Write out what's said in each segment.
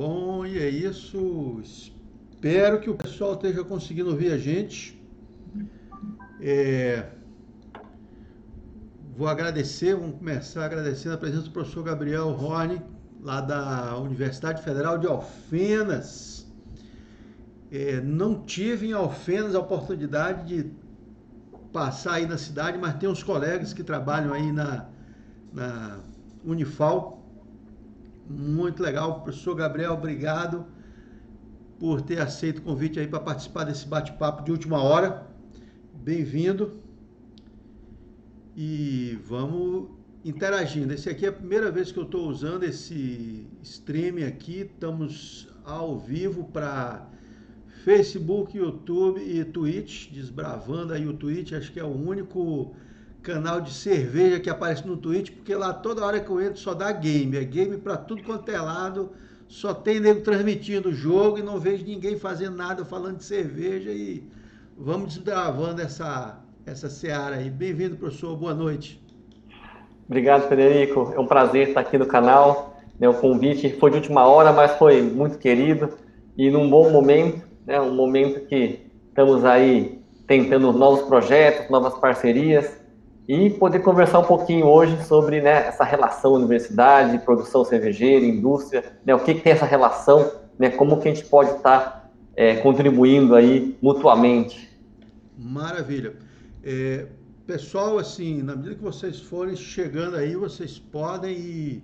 Bom, e é isso. Espero que o pessoal esteja conseguindo ouvir a gente. É... Vou agradecer, vamos começar agradecendo a presença do professor Gabriel Horne, lá da Universidade Federal de Alfenas. É, não tive em Alfenas a oportunidade de passar aí na cidade, mas tem uns colegas que trabalham aí na, na Unifal. Muito legal. Professor Gabriel, obrigado por ter aceito o convite aí para participar desse bate-papo de última hora. Bem-vindo. E vamos interagindo. Esse aqui é a primeira vez que eu estou usando esse stream aqui. Estamos ao vivo para Facebook, YouTube e Twitch, desbravando aí o Twitch. Acho que é o único canal de cerveja que aparece no Twitch, porque lá toda hora que eu entro só dá game. É game para tudo quanto é lado. Só tem nego transmitindo o jogo e não vejo ninguém fazendo nada falando de cerveja. E vamos desbravando essa, essa seara aí. Bem-vindo, professor. Boa noite. Obrigado, Federico. É um prazer estar aqui no canal. O convite foi de última hora, mas foi muito querido e num bom momento, né, um momento que estamos aí tentando novos projetos, novas parcerias e poder conversar um pouquinho hoje sobre né, essa relação universidade, produção cervejeira, indústria, né, o que, que, tem essa relação, né, como que a gente pode estar é, contribuindo aí mutuamente. Maravilha. É, Pessoal, assim, na medida que vocês forem chegando aí, vocês podem ir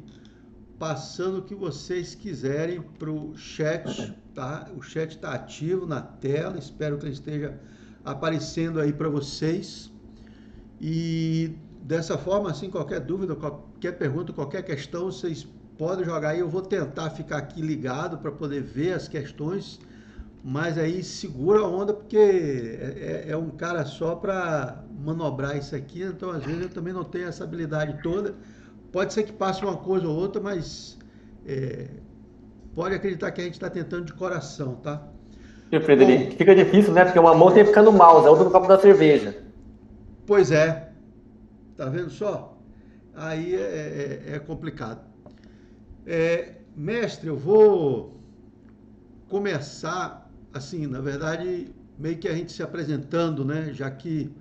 passando o que vocês quiserem para o chat, tá? O chat está ativo na tela, espero que ele esteja aparecendo aí para vocês. E dessa forma, assim, qualquer dúvida, qualquer pergunta, qualquer questão, vocês podem jogar aí. Eu vou tentar ficar aqui ligado para poder ver as questões mas aí segura a onda porque é, é, é um cara só para manobrar isso aqui, então às vezes eu também não tenho essa habilidade toda. Pode ser que passe uma coisa ou outra, mas é, pode acreditar que a gente está tentando de coração, tá? E Frederico, Bom, fica difícil, né? Porque uma mão tem que ficar no mouse, a outra no copo da cerveja. Pois é. Tá vendo só? Aí é, é, é complicado. É, mestre, eu vou começar assim, na verdade, meio que a gente se apresentando, né? Já que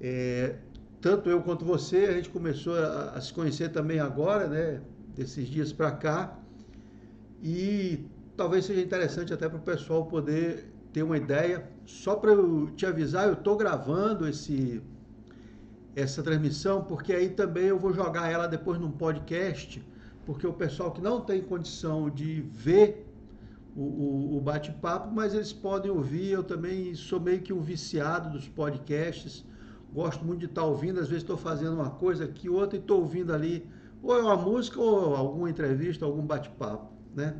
é, tanto eu quanto você, a gente começou a, a se conhecer também agora, né? Desses dias para cá. E talvez seja interessante até para o pessoal poder ter uma ideia. Só para eu te avisar, eu estou gravando esse essa transmissão, porque aí também eu vou jogar ela depois num podcast, porque o pessoal que não tem condição de ver o, o, o bate-papo, mas eles podem ouvir. Eu também sou meio que um viciado dos podcasts. Gosto muito de estar ouvindo. Às vezes estou fazendo uma coisa aqui, outra, e estou ouvindo ali, ou é uma música, ou alguma entrevista, algum bate-papo, né?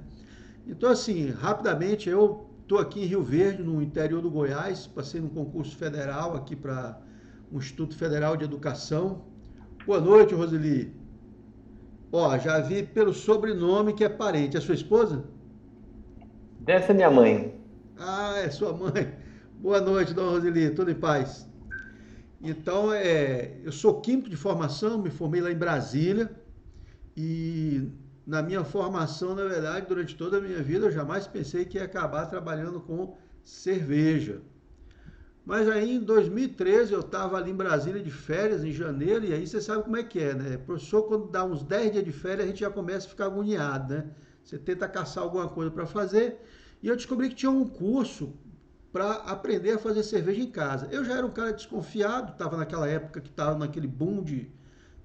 Então, assim, rapidamente, eu estou aqui em Rio Verde, no interior do Goiás, passei num concurso federal aqui para um Instituto Federal de Educação. Boa noite, Roseli. Ó, já vi pelo sobrenome que é parente. É sua esposa? Dessa é minha mãe. Ah, é sua mãe. Boa noite, dona Roseli, tudo em paz. Então, é, eu sou químico de formação, me formei lá em Brasília e na minha formação, na verdade, durante toda a minha vida, eu jamais pensei que ia acabar trabalhando com cerveja. Mas aí em 2013 eu estava ali em Brasília de férias, em janeiro, e aí você sabe como é que é, né? O professor, quando dá uns 10 dias de férias, a gente já começa a ficar agoniado, né? Você tenta caçar alguma coisa para fazer. E eu descobri que tinha um curso para aprender a fazer cerveja em casa. Eu já era um cara desconfiado, estava naquela época que estava naquele boom de,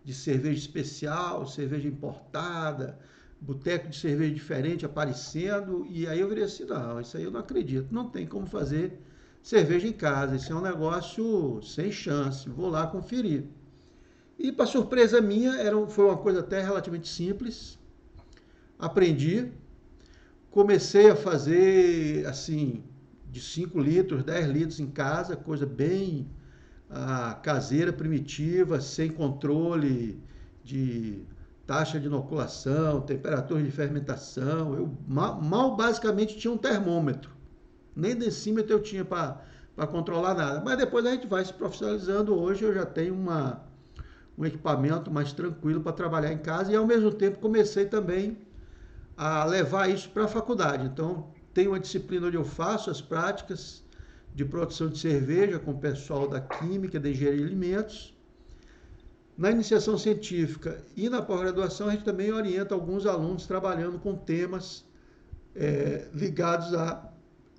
de cerveja especial, cerveja importada, boteco de cerveja diferente aparecendo. E aí eu virei assim: não, isso aí eu não acredito. Não tem como fazer cerveja em casa. Isso é um negócio sem chance. Vou lá conferir. E para surpresa minha, era, foi uma coisa até relativamente simples aprendi, comecei a fazer assim, de 5 litros, 10 litros em casa, coisa bem ah, caseira, primitiva, sem controle de taxa de inoculação, temperatura de fermentação. Eu mal, mal basicamente tinha um termômetro. Nem decímetro eu tinha para controlar nada. Mas depois a gente vai se profissionalizando. Hoje eu já tenho uma, um equipamento mais tranquilo para trabalhar em casa e ao mesmo tempo comecei também a levar isso para a faculdade. Então, tem uma disciplina onde eu faço as práticas de produção de cerveja com o pessoal da Química, da Engenharia de Alimentos. Na iniciação científica e na pós-graduação, a gente também orienta alguns alunos trabalhando com temas é, ligados à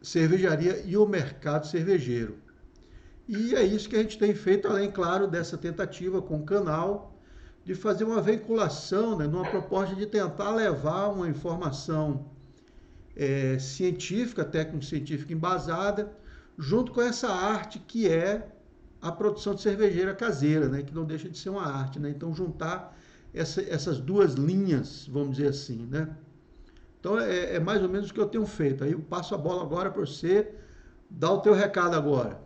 cervejaria e o mercado cervejeiro. E é isso que a gente tem feito, além, claro, dessa tentativa com o canal de fazer uma veiculação, né, numa proposta de tentar levar uma informação é, científica, técnico-científica embasada, junto com essa arte que é a produção de cervejeira caseira, né, que não deixa de ser uma arte. Né? Então, juntar essa, essas duas linhas, vamos dizer assim. Né? Então, é, é mais ou menos o que eu tenho feito. Aí eu passo a bola agora para você dar o teu recado agora.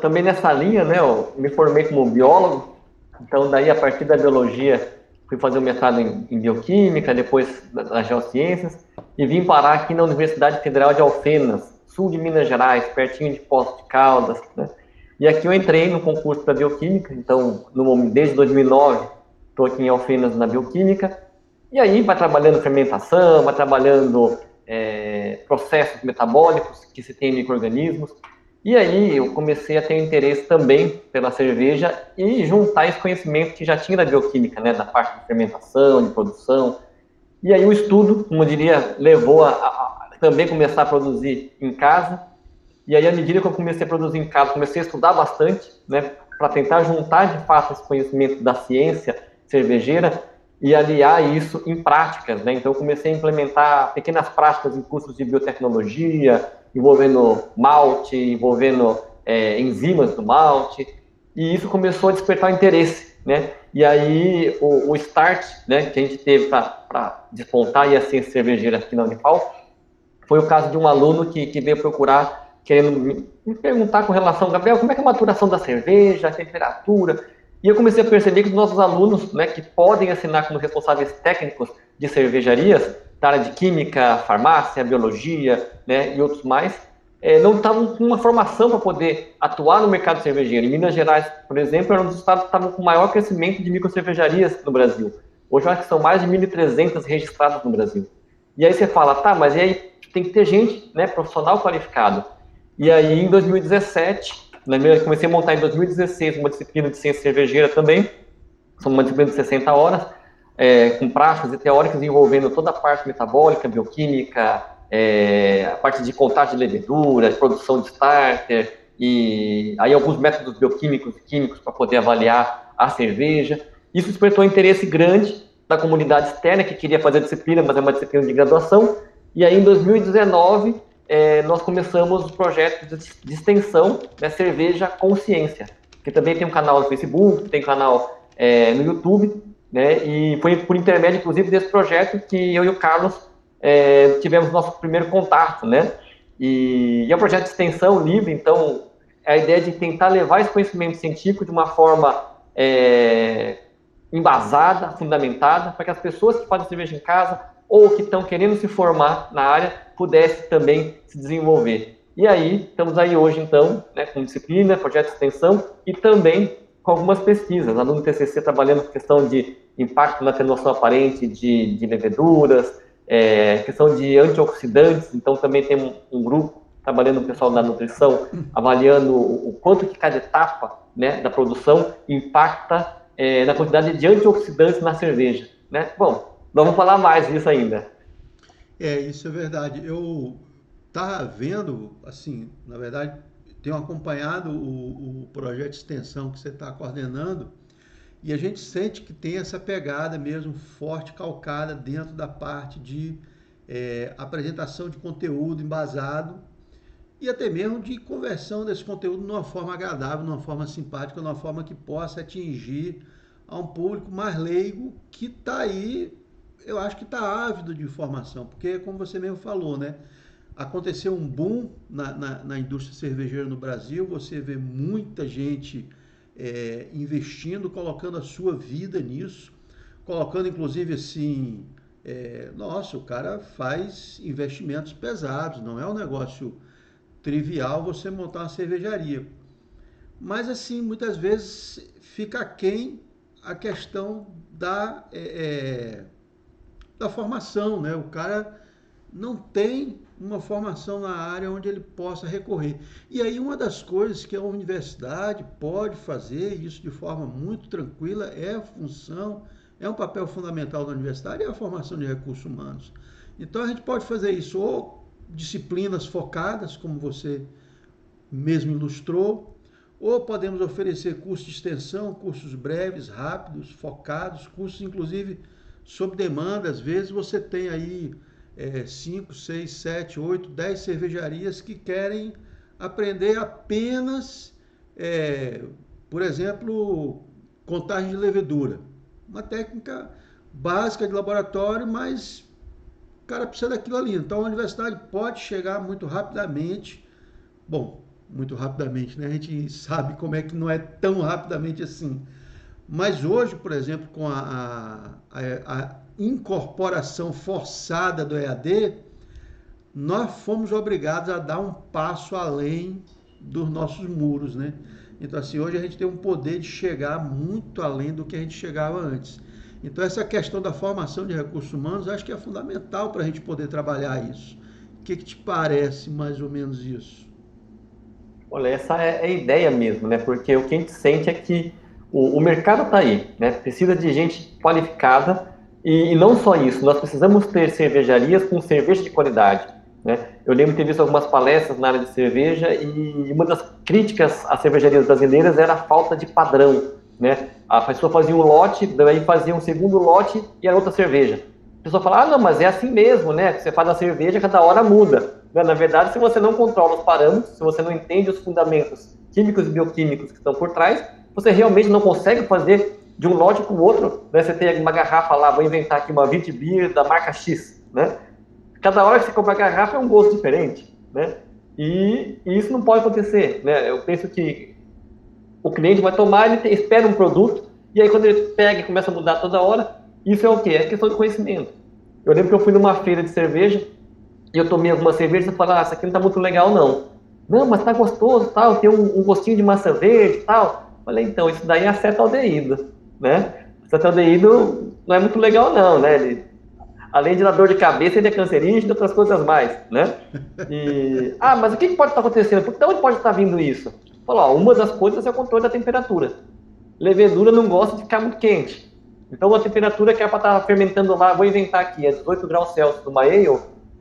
também nessa linha, né, eu me formei como biólogo, então, daí, a partir da biologia, fui fazer o um mestrado em, em, bioquímica, depois nas geociências, e vim parar aqui na Universidade Federal de Alfenas, sul de Minas Gerais, pertinho de Poços de Caldas, né? E aqui eu entrei no concurso para bioquímica, então, no, desde 2009, estou aqui em Alfenas na bioquímica, e aí vai trabalhando fermentação, vai trabalhando é, processos metabólicos que se tem em micro-organismos, e aí eu comecei a ter interesse também pela cerveja e juntar esse conhecimento que já tinha da bioquímica, né, da parte de fermentação, de produção. E aí o estudo, como eu diria, levou a, a, a também começar a produzir em casa. E aí à medida que eu comecei a produzir em casa, comecei a estudar bastante, né, para tentar juntar de fato esse conhecimento da ciência cervejeira e aliar isso em práticas, né? Então comecei a implementar pequenas práticas em cursos de biotecnologia, envolvendo malte, envolvendo é, enzimas do malte, e isso começou a despertar interesse, né? E aí o, o start, né, que a gente teve para despontar e a ciência cervejeira aqui na Unifal, foi o caso de um aluno que, que veio procurar, querendo me, me perguntar com relação, Gabriel, como é que é a maturação da cerveja, a temperatura, e eu comecei a perceber que os nossos alunos, né, que podem assinar como responsáveis técnicos de cervejarias, da área de química, farmácia, biologia, né, e outros mais, é, não estavam com uma formação para poder atuar no mercado cervejeiro. Em Minas Gerais, por exemplo, era um dos estados que estavam com maior crescimento de microcervejarias no Brasil. Hoje, eu acho que são mais de 1.300 registradas no Brasil. E aí você fala, tá, mas e aí tem que ter gente, né, profissional qualificado. E aí, em 2017, né, eu comecei a montar em 2016 uma disciplina de ciência cervejeira também, uma disciplina de 60 horas, é, com práticas e teóricas envolvendo toda a parte metabólica, bioquímica, é, a parte de contagem de levedura, produção de starter, e aí alguns métodos bioquímicos e químicos para poder avaliar a cerveja. Isso despertou um interesse grande da comunidade externa que queria fazer disciplina, mas é uma disciplina de graduação. E aí, em 2019, é, nós começamos o projeto de, extensão da Cerveja Consciência, que também tem um canal no Facebook, tem um canal é, no YouTube, né? E foi por intermédio, inclusive, desse projeto que eu e o Carlos é, tivemos nosso primeiro contato, né? E, e é um projeto de extensão livre, então é a ideia de tentar levar esse conhecimento científico de uma forma é, embasada, fundamentada, para que as pessoas que fazem cerveja em casa ou que estão querendo se formar na área pudessem também se desenvolver. E aí, estamos aí hoje, então, né, com disciplina, projeto de extensão e também com algumas pesquisas. Aluno do TCC trabalhando com questão de impacto na atenuação aparente de, de leveduras, é, questão de antioxidantes, então também tem um, um, grupo trabalhando com o pessoal da nutrição, avaliando o, o quanto que cada etapa né, da produção impacta é, na quantidade de antioxidantes na cerveja. Né? Bom, vamos falar mais disso ainda. É, isso é verdade. Eu estava vendo, assim, na verdade, tenho acompanhado o, o projeto de extensão que você está coordenando e a gente sente que tem essa pegada mesmo forte, calcada dentro da parte de é, apresentação de conteúdo embasado e até mesmo de conversão desse conteúdo numa forma agradável, numa forma simpática, numa forma que possa atingir a um público mais leigo que está aí, eu acho que está ávido de informação, porque como você mesmo falou, né? aconteceu um boom na, na, na, indústria cervejeira no Brasil, você vê muita gente é, investindo, colocando a sua vida nisso, colocando inclusive assim, é, nossa, o cara faz investimentos pesados, não é um negócio trivial você montar uma cervejaria. Mas assim, muitas vezes fica quem a questão da é, é da formação, né? O cara não tem uma formação na área onde ele possa recorrer. E aí uma das coisas que a universidade pode fazer, isso de forma muito tranquila, é a função, é um papel fundamental da universidade, é a formação de recursos humanos. Então a gente pode fazer isso ou disciplinas focadas, como você mesmo ilustrou, ou podemos oferecer cursos de extensão, cursos breves, rápidos, focados, cursos inclusive sob demanda. Às vezes você tem aí 5, 6, 7, 8, 10 cervejarias que querem aprender apenas, é, por exemplo, contagem de levedura. Uma técnica básica de laboratório, mas o cara precisa daquilo ali. Então a universidade pode chegar muito rapidamente. Bom, muito rapidamente, né? A gente sabe como é que não é tão rapidamente assim. Mas hoje, por exemplo, com a, a, a incorporação forçada do EAD, nós fomos obrigados a dar um passo além dos nossos muros, né? Então, assim, hoje a gente tem um poder de chegar muito além do que a gente chegava antes. Então, essa questão da formação de recursos humanos, acho que é fundamental para a gente poder trabalhar isso. O que, que, te parece mais ou menos isso? Olha, essa é a ideia mesmo, né? Porque o que a gente sente é que o, o mercado está aí, né? Precisa de gente qualificada e, e, não só isso, nós precisamos ter cervejarias com cerveja de qualidade. Né? Eu lembro de ter visto algumas palestras na área de cerveja e uma das críticas às cervejarias brasileiras era a falta de padrão. Né? A pessoa fazia um lote, daí fazia um segundo lote e era outra cerveja. A pessoa fala, ah, não, mas é assim mesmo, né? Você faz a cerveja, cada hora muda. Na verdade, se você não controla os parâmetros, se você não entende os fundamentos químicos e bioquímicos que estão por trás, você realmente não consegue fazer de um lote para o outro, né? Você tem uma garrafa lá, vou inventar aqui uma Vit Beer da marca X, né? Cada hora que você compra a garrafa é um gosto diferente, né? E, e, isso não pode acontecer, né? Eu penso que o cliente vai tomar, ele tem, espera um produto, e aí quando ele pega e começa a mudar toda hora, isso é o quê? É questão de conhecimento. Eu lembro que eu fui numa feira de cerveja, e eu tomei algumas cervejas e falei, ah, essa aqui não tá muito legal não. Não, mas tá gostoso, tal, tem um, um gostinho de maçã verde, tal. Falei, então, isso daí é acetaldeído né? O cetaldeído não é muito legal não, né? Ele, além de dar dor de cabeça, ele é cancerígeno e outras coisas mais, né? E, ah, mas o que pode estar acontecendo? Por onde pode estar vindo isso? Falou, uma das coisas é o controle da temperatura. Levedura não gosta de ficar muito quente. Então, a temperatura que é para estar fermentando lá, vou inventar aqui, é 18 graus Celsius numa ale,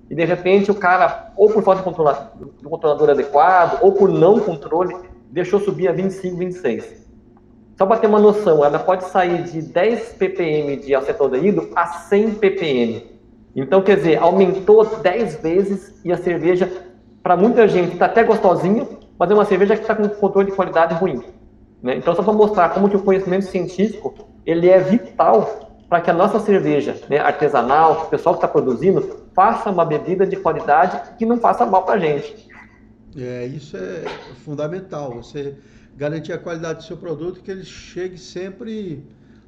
e de repente o cara, ou por falta de controlador adequado, ou por não controle, deixou subir a 25, 26. Só para ter uma noção, ela pode sair de 10 ppm de acetaldeído a 100 ppm. Então, quer dizer, aumentou 10 vezes e a cerveja, para muita gente, está até gostosinha, mas é uma cerveja que está com controle de qualidade ruim. Né? Então, só para mostrar como que o conhecimento científico ele é vital para que a nossa cerveja né, artesanal, o pessoal que está produzindo, faça uma bebida de qualidade que não faça mal para a gente. É, isso é fundamental. Você garantir a qualidade do seu produto, que ele chegue sempre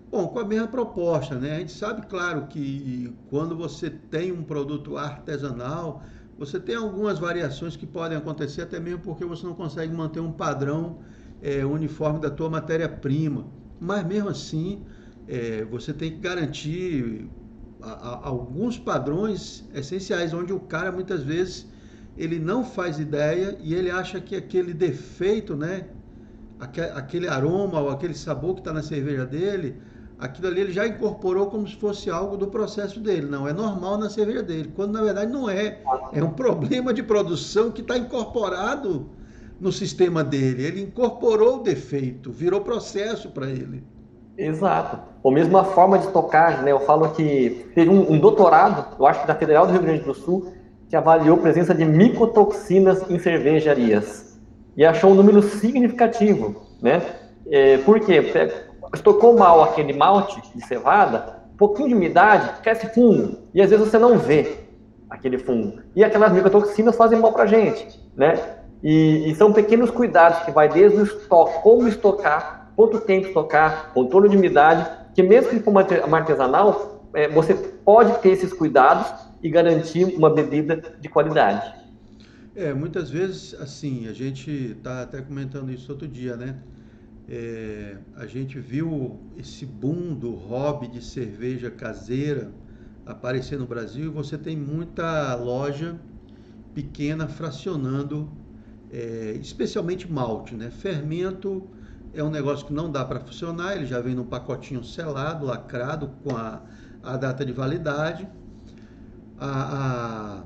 bom, com a mesma proposta, né? A gente sabe, claro, que quando você tem um produto artesanal, você tem algumas variações que podem acontecer, até mesmo porque você não consegue manter um padrão é, uniforme da tua matéria-prima. Mas mesmo assim, é, você tem que garantir a, a, alguns padrões essenciais, onde o cara muitas vezes ele não faz ideia e ele acha que aquele defeito, né, aquele aroma ou aquele sabor que está na cerveja dele, aquilo ali ele já incorporou como se fosse algo do processo dele. Não, é normal na cerveja dele, quando na verdade não é. É um problema de produção que está incorporado no sistema dele. Ele incorporou o defeito, virou processo para ele. Exato. Ou mesmo a forma de tocar, né? Eu falo que teve um, um doutorado, eu acho que da Federal do Rio Grande do Sul, que avaliou a presença de micotoxinas em cervejarias e achou um número significativo, né? É, por quê? Estocou mal aquele malte de cevada, um pouquinho de umidade, cresce fungo, e às vezes você não vê aquele fungo. E aquelas micotoxinas fazem mal para a gente, né? E, e, são pequenos cuidados que vai desde o estoque, como estocar, quanto tempo estocar, controle de umidade, que mesmo que for uma artesanal, é, você pode ter esses cuidados e garantir uma bebida de qualidade. É, muitas vezes, assim, a gente está até comentando isso outro dia, né? É, a gente viu esse boom do hobby de cerveja caseira aparecer no Brasil e você tem muita loja pequena fracionando, é, especialmente malte, né? Fermento é um negócio que não dá para funcionar, ele já vem num pacotinho selado, lacrado com a, a data de validade. A, a,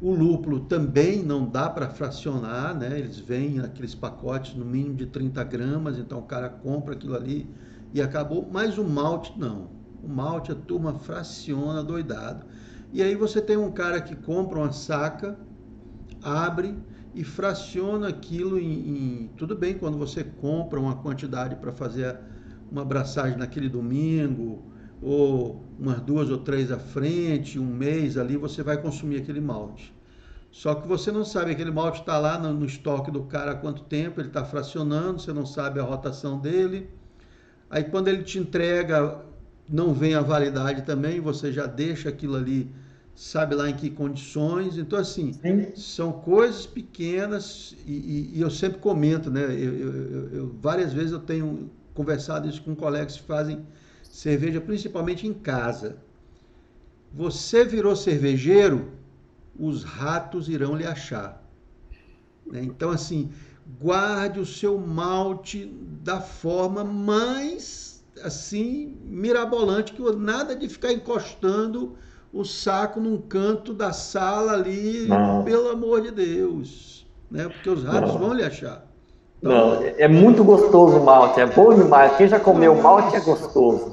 o lúpulo também não dá para fracionar, né? Eles vêm aqueles pacotes no mínimo de 30 gramas, então o cara compra aquilo ali e acabou. Mas o malte não. O malte a turma fraciona doidado. E aí você tem um cara que compra uma saca, abre e fraciona aquilo em, em tudo bem quando você compra uma quantidade para fazer uma abraçagem naquele domingo ou umas duas ou três à frente, um mês ali, você vai consumir aquele malte. Só que você não sabe, aquele malte está lá no, no, estoque do cara há quanto tempo, ele está fracionando, você não sabe a rotação dele. Aí quando ele te entrega, não vem a validade também, você já deixa aquilo ali, sabe lá em que condições. Então, assim, Sim. são coisas pequenas e, e, e, eu sempre comento, né? Eu, eu, eu, várias vezes eu tenho conversado isso com colegas que fazem cerveja, principalmente em casa. Você virou cervejeiro, os ratos irão lhe achar. Né? Então, assim, guarde o seu malte da forma mais, assim, mirabolante, que nada de ficar encostando o saco num canto da sala ali, Não. pelo amor de Deus. Né? Porque os ratos Não. vão lhe achar. Então, Não, é muito gostoso o malte, é bom demais. Quem já comeu malte é gostoso.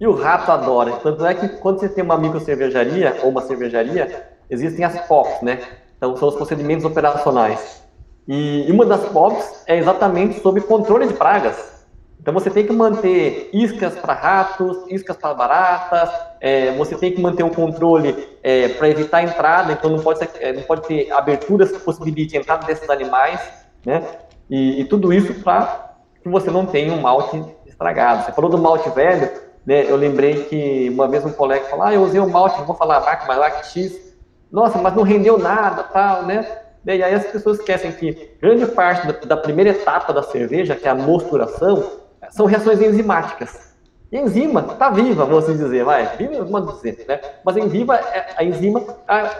E o rato adora. Tanto é que quando você tem uma micro cervejaria ou uma cervejaria, existem as POPs, né? Então são os procedimentos operacionais. E uma das POPs é exatamente sobre controle de pragas. Então você tem que manter iscas para ratos, iscas para baratas, é, você tem que manter o controle é, para evitar a entrada, então não pode, ser, é, não pode ter aberturas que possibilitem a entrada desses animais, né? E, e tudo isso para que você não tenha um malte estragado. Você falou do malte velho, né, eu lembrei que uma vez um colega falou, ah, eu usei o malte, vou falar a marca, mas X, nossa, mas não rendeu nada, tal, né? E aí as pessoas esquecem que grande parte da, primeira etapa da cerveja, que é a mosturação, são reações enzimáticas. E a enzima está viva, vamos assim dizer, vai, viva, vamos dizer, né? Mas a enzima, é, a enzima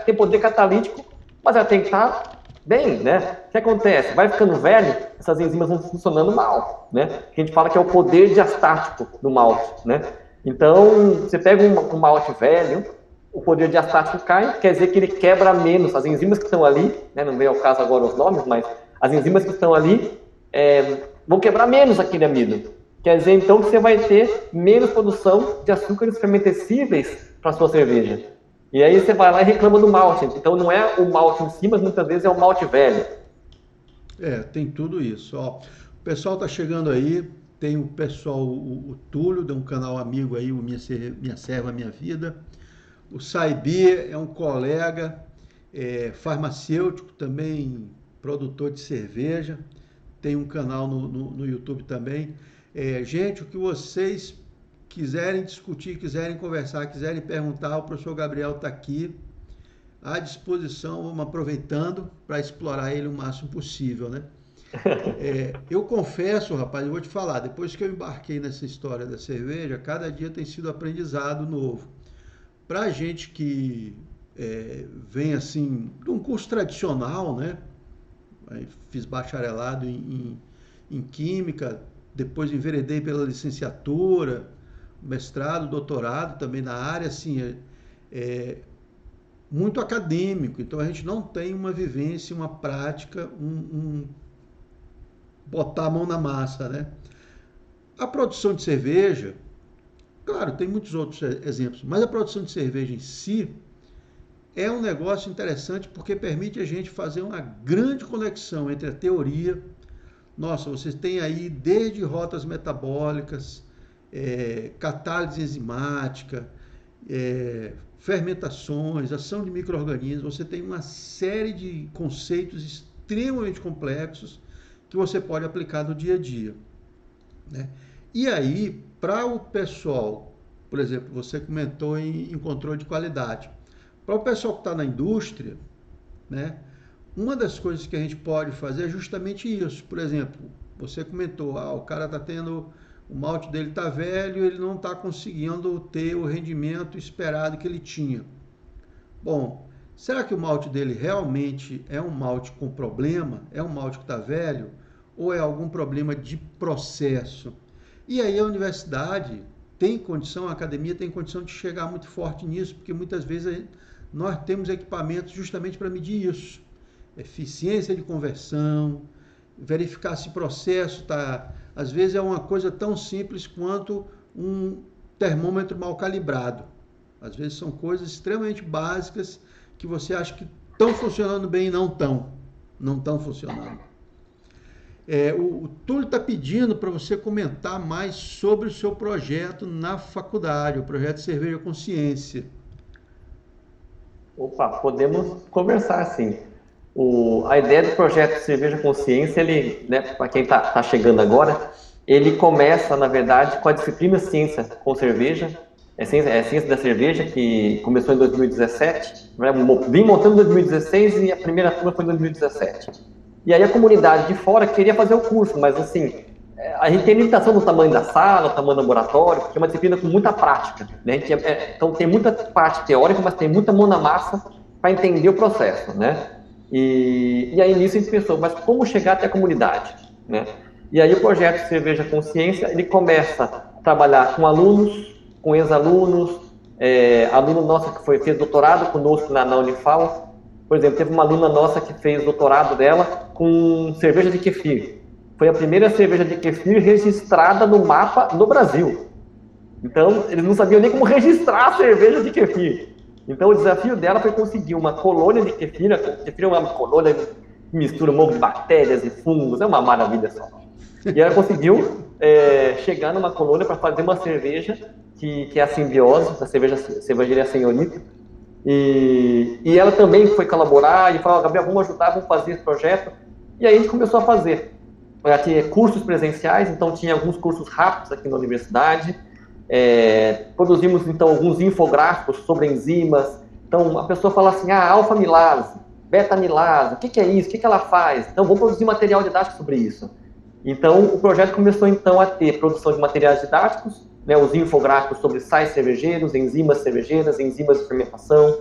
tem poder catalítico, mas ela tem que estar tá bem, né? O que acontece? Vai ficando velho, essas enzimas vão funcionando mal, né? A gente fala que é o poder diastático do malte, né? Então, você pega um, um malte velho, o poder diastático cai, quer dizer que ele quebra menos. As enzimas que estão ali, né, não vem ao caso agora os nomes, mas as enzimas que estão ali é, vão quebrar menos aquele amido. Quer dizer, então, que você vai ter menos produção de açúcares fermentescíveis para sua cerveja. E aí você vai lá e reclama do malte. Então não é o malte em cima, muitas vezes é o malte velho. É, tem tudo isso. Ó, o pessoal está chegando aí. Tem o pessoal, o, o Túlio, de um canal amigo aí, o Minha, Minha Serva Minha Vida. O Saibi é um colega é, farmacêutico, também produtor de cerveja. Tem um canal no, no, no YouTube também. É, gente, o que vocês quiserem discutir, quiserem conversar, quiserem perguntar, o professor Gabriel está aqui à disposição, vamos aproveitando para explorar ele o máximo possível, né? É, eu confesso, rapaz, eu vou te falar, depois que eu embarquei nessa história da cerveja, cada dia tem sido aprendizado novo. Para gente que é, vem assim, de um curso tradicional, né? Fiz bacharelado em, em, em Química, depois enveredei pela licenciatura, mestrado, doutorado também na área, assim, é, é, muito acadêmico. Então a gente não tem uma vivência, uma prática, um, um botar a mão na massa, né? A produção de cerveja, claro, tem muitos outros exemplos, mas a produção de cerveja em si é um negócio interessante porque permite a gente fazer uma grande conexão entre a teoria. Nossa, vocês têm aí desde rotas metabólicas, é, catálise enzimática, é, fermentações, ação de micro-organismos, você tem uma série de conceitos extremamente complexos que você pode aplicar no dia a dia. Né? E aí, para o pessoal, por exemplo, você comentou em, em controle de qualidade. Para o pessoal que está na indústria, né, uma das coisas que a gente pode fazer é justamente isso. Por exemplo, você comentou, ah, o cara está tendo o malte dele está velho, ele não está conseguindo ter o rendimento esperado que ele tinha. Bom, será que o malte dele realmente é um malte com problema? É um malte que está velho? Ou é algum problema de processo? E aí a universidade tem condição, a academia tem condição de chegar muito forte nisso, porque muitas vezes nós temos equipamentos justamente para medir isso. Eficiência de conversão, verificar se o processo está. Às vezes é uma coisa tão simples quanto um termômetro mal calibrado. Às vezes são coisas extremamente básicas que você acha que estão funcionando bem e não estão. Não estão funcionando. É, o, o Túlio está pedindo para você comentar mais sobre o seu projeto na faculdade, o projeto Cerveja Consciência. Opa, podemos conversar sim. O, a ideia do projeto Cerveja Consciência, ele, né, para quem está tá chegando agora, ele começa, na verdade, com a disciplina Ciência com Cerveja, é ciência, é ciência da cerveja, que começou em 2017, né, vim montando em 2016 e a primeira turma foi em 2017. E aí a comunidade de fora queria fazer o curso, mas assim, é, a gente tem limitação no tamanho da sala, no tamanho do laboratório, porque é uma disciplina com muita prática. Né? É, é, então tem muita parte teórica, mas tem muita mão na massa para entender o processo. Né? E, e aí nisso a gente pensou, mas como chegar até a comunidade? Né? E aí o projeto Cerveja Consciência, ele começa a trabalhar com alunos, com ex-alunos, é, aluno nosso que foi, fez doutorado conosco na, na Unifal, por exemplo, teve uma aluna nossa que fez doutorado dela com cerveja de kefir. Foi a primeira cerveja de kefir registrada no mapa no Brasil. Então, eles não sabiam nem como registrar a cerveja de kefir. Então, o desafio dela foi conseguir uma colônia de kefir. Kefir é uma colônia que mistura um monte de bactérias e fungos, é uma maravilha só. E ela conseguiu é, chegar numa colônia para fazer uma cerveja que, que é a simbiose, da cerveja cervejaria senhorita, e, e ela também foi colaborar e falou, Gabriel, vamos ajudar, vamos fazer esse projeto. E aí a gente começou a fazer. Ela tinha cursos presenciais, então tinha alguns cursos rápidos aqui na universidade. É, produzimos então alguns infográficos sobre enzimas. Então a pessoa fala assim, ah, alfa-milase, beta-milase, o que, que, é isso, o que, que ela faz? Então vamos produzir material didático sobre isso. Então o projeto começou então a ter produção de materiais didáticos, né, os infográficos sobre sais cervejeiros, enzimas cervejeiras, enzimas de fermentação.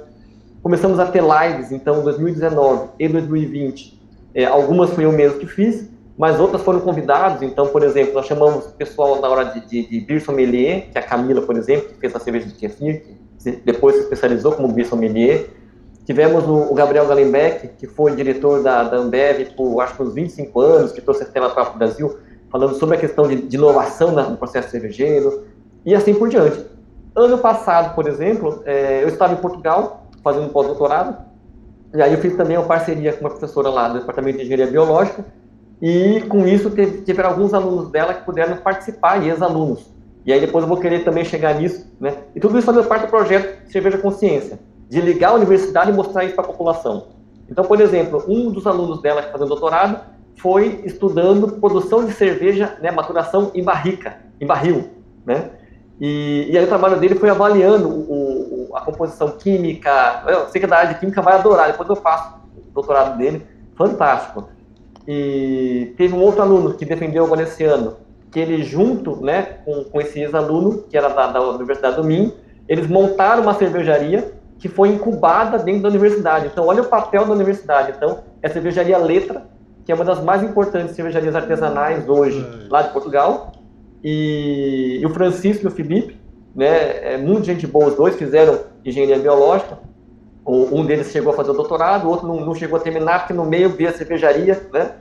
Começamos a ter lives, então, em 2019 e 2020. É, algumas fui eu mesmo que fiz, mas outras foram convidados. Então, por exemplo, nós chamamos o pessoal na hora de, de, de beer sommelier, que é a Camila, por exemplo, que fez a cerveja de kefir, que depois se especializou como beer sommelier. Tivemos o, o Gabriel Galenbeck, que foi diretor da, da Ambev por, acho que uns 25 anos, que trouxe a Stella para o Brasil, falando sobre a questão de, de inovação no processo cervejeiro e assim por diante. Ano passado, por exemplo, é, eu estava em Portugal fazendo um pós-doutorado, e aí eu fiz também uma parceria com uma professora lá do Departamento de Engenharia Biológica, e com isso teve, tiveram alguns alunos dela que puderam participar, e ex-alunos. E aí depois eu vou querer também chegar nisso, né? E tudo isso fazendo parte do projeto Cerveja Consciência, de ligar a universidade e mostrar isso para a população. Então, por exemplo, um dos alunos dela fazendo doutorado foi estudando produção de cerveja, né, maturação em barrica, em barril, né? E, e aí o trabalho dele foi avaliando o, o, a composição química. Eu sei que da área de química vai adorar, depois eu faço o doutorado dele, fantástico. E teve um outro aluno que defendeu agora esse ano, que ele junto né, com, com esse ex-aluno, que era da, da Universidade do Minho, eles montaram uma cervejaria que foi incubada dentro da universidade. Então, olha o papel da universidade. Então, é a cervejaria Letra, que é uma das mais importantes cervejarias artesanais hoje, lá de Portugal, e, e o Francisco e o Felipe, né, é muito gente boa, os dois fizeram engenharia biológica, um deles chegou a fazer o doutorado, o outro não, não chegou a terminar, porque no meio veio a cervejaria, né?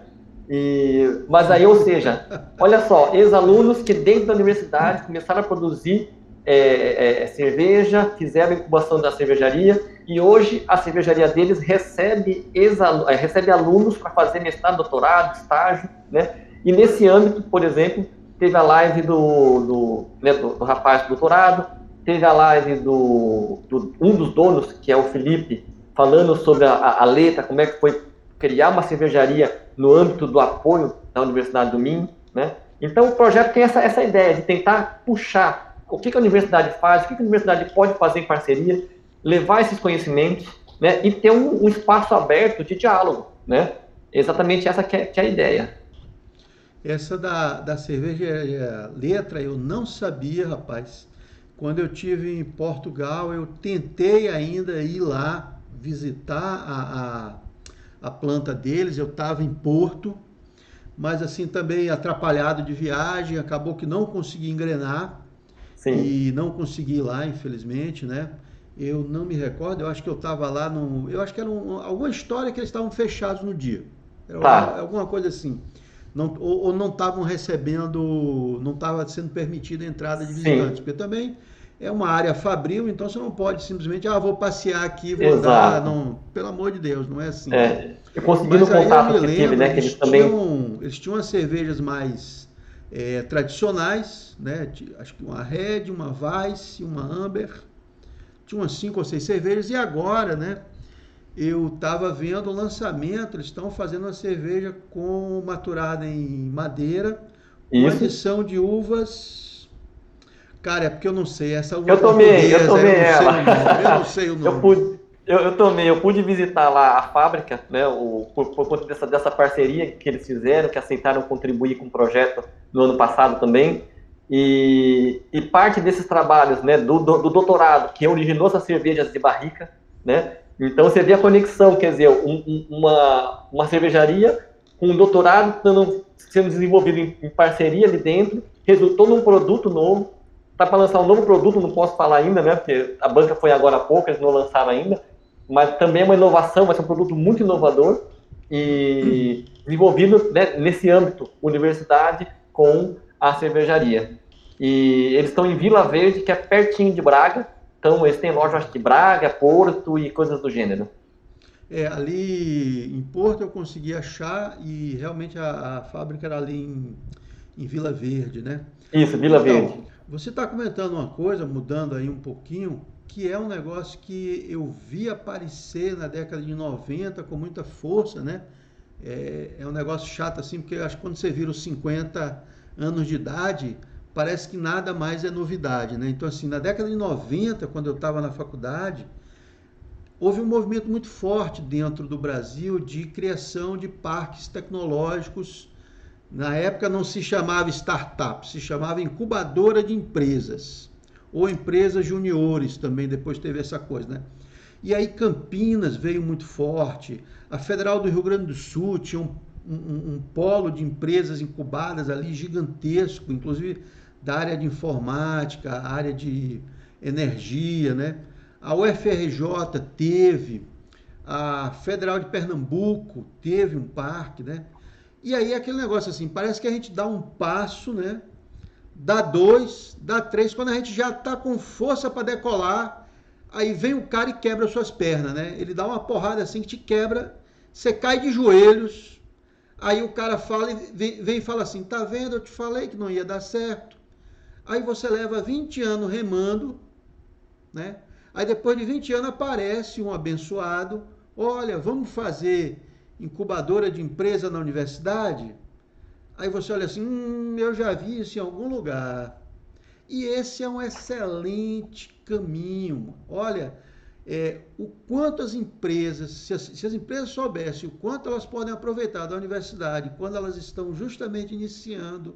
E, mas aí, ou seja, olha só, ex-alunos que dentro da universidade começaram a produzir é, é, é cerveja, fizeram a incubação da cervejaria e hoje a cervejaria deles recebe, é, recebe alunos para fazer mestrado, doutorado, estágio, né? E nesse âmbito, por exemplo, teve a live do, do, né, do, do rapaz doutorado, teve a live do, do, um dos donos, que é o Felipe, falando sobre a, a, letra, como é que foi criar uma cervejaria no âmbito do apoio da Universidade do Minho, né? Então, o projeto tem essa, essa ideia de tentar puxar o que, que a universidade faz, o que, que a universidade pode fazer em parceria, levar esses conhecimentos, né? E ter um, um espaço aberto de diálogo, né? Exatamente essa que é, que é a ideia. Essa da, da cerveja letra eu não sabia, rapaz. Quando eu tive em Portugal, eu tentei ainda ir lá visitar a, a, a planta deles. Eu estava em Porto, mas assim também atrapalhado de viagem, acabou que não consegui engrenar Sim. e não consegui ir lá, infelizmente, né? Eu não me recordo, eu acho que eu estava lá no. Eu acho que era um, alguma história que eles estavam fechados no dia. Era tá. alguma coisa assim. Não, ou, ou não estavam recebendo, não estava sendo permitida a entrada de visitantes. Sim. Porque também é uma área fabril, então você não pode simplesmente, ah, vou passear aqui, vou Exato. andar. Não, pelo amor de Deus, não é assim. É. Eu consegui no contato que lembro, tive, né? Que eles, eles também. Tinham, eles tinham as cervejas mais é, tradicionais, né? Acho que uma Red, uma Vice, uma Amber. Tinha umas cinco ou seis cervejas. E agora, né? Eu estava vendo o lançamento, eles estão fazendo uma cerveja com maturada em madeira, com adição de uvas. Cara, é porque eu não sei. Essa uva eu tomei, eu tomei eu ela. eu não sei o nome. Eu pude, eu, eu também, eu pude visitar lá a fábrica, né, o, por, por conta dessa, dessa parceria que eles fizeram, que aceitaram contribuir com o projeto no ano passado também. E, e parte desses trabalhos, né, do, do, do, doutorado, que originou essas cervejas de barrica, né, então você vê a conexão, quer dizer, um, uma, uma cervejaria com um doutorado sendo desenvolvido em, em parceria ali dentro, resultou num produto novo, está para lançar um novo produto, não posso falar ainda, né, porque a banca foi agora há pouco, eles não lançaram ainda, mas também é uma inovação, vai ser um produto muito inovador e desenvolvido né, nesse âmbito, universidade com a cervejaria. E eles estão em Vila Verde, que é pertinho de Braga, então eles têm loja acho, de Braga, Porto e coisas do gênero. É, ali em Porto eu consegui achar e realmente a, a fábrica era ali em, em, Vila Verde, né? Isso, Vila então, Verde. Você está comentando uma coisa, mudando aí um pouquinho, que é um negócio que eu vi aparecer na década de 90 com muita força, né? É, é um negócio chato assim, porque acho que quando você vira os 50 anos de idade, parece que nada mais é novidade, né? Então, assim, na década de 90, quando eu estava na faculdade, houve um movimento muito forte dentro do Brasil de criação de parques tecnológicos. Na época não se chamava startup, se chamava incubadora de empresas ou empresas juniores também, depois teve essa coisa, né? E aí Campinas veio muito forte, a Federal do Rio Grande do Sul tinha um, um, um polo de empresas incubadas ali gigantesco, inclusive da área de informática, área de energia, né? A UFRJ teve, a Federal de Pernambuco teve um parque, né? E aí aquele negócio assim, parece que a gente dá um passo, né? dá dois, dá três, quando a gente já está com força para decolar, aí vem o cara e quebra suas pernas, né? Ele dá uma porrada assim que te quebra, você cai de joelhos, aí o cara fala e vem, vem e fala assim, tá vendo, eu te falei que não ia dar certo. Aí você leva 20 anos remando, né? Aí depois de 20 anos aparece um abençoado, olha, vamos fazer incubadora de empresa na universidade? Aí você olha assim, hum, eu já vi isso em algum lugar. E esse é um excelente caminho. Olha, é, o quanto as empresas, se as, se as, empresas soubessem o quanto elas podem aproveitar da universidade quando elas estão justamente iniciando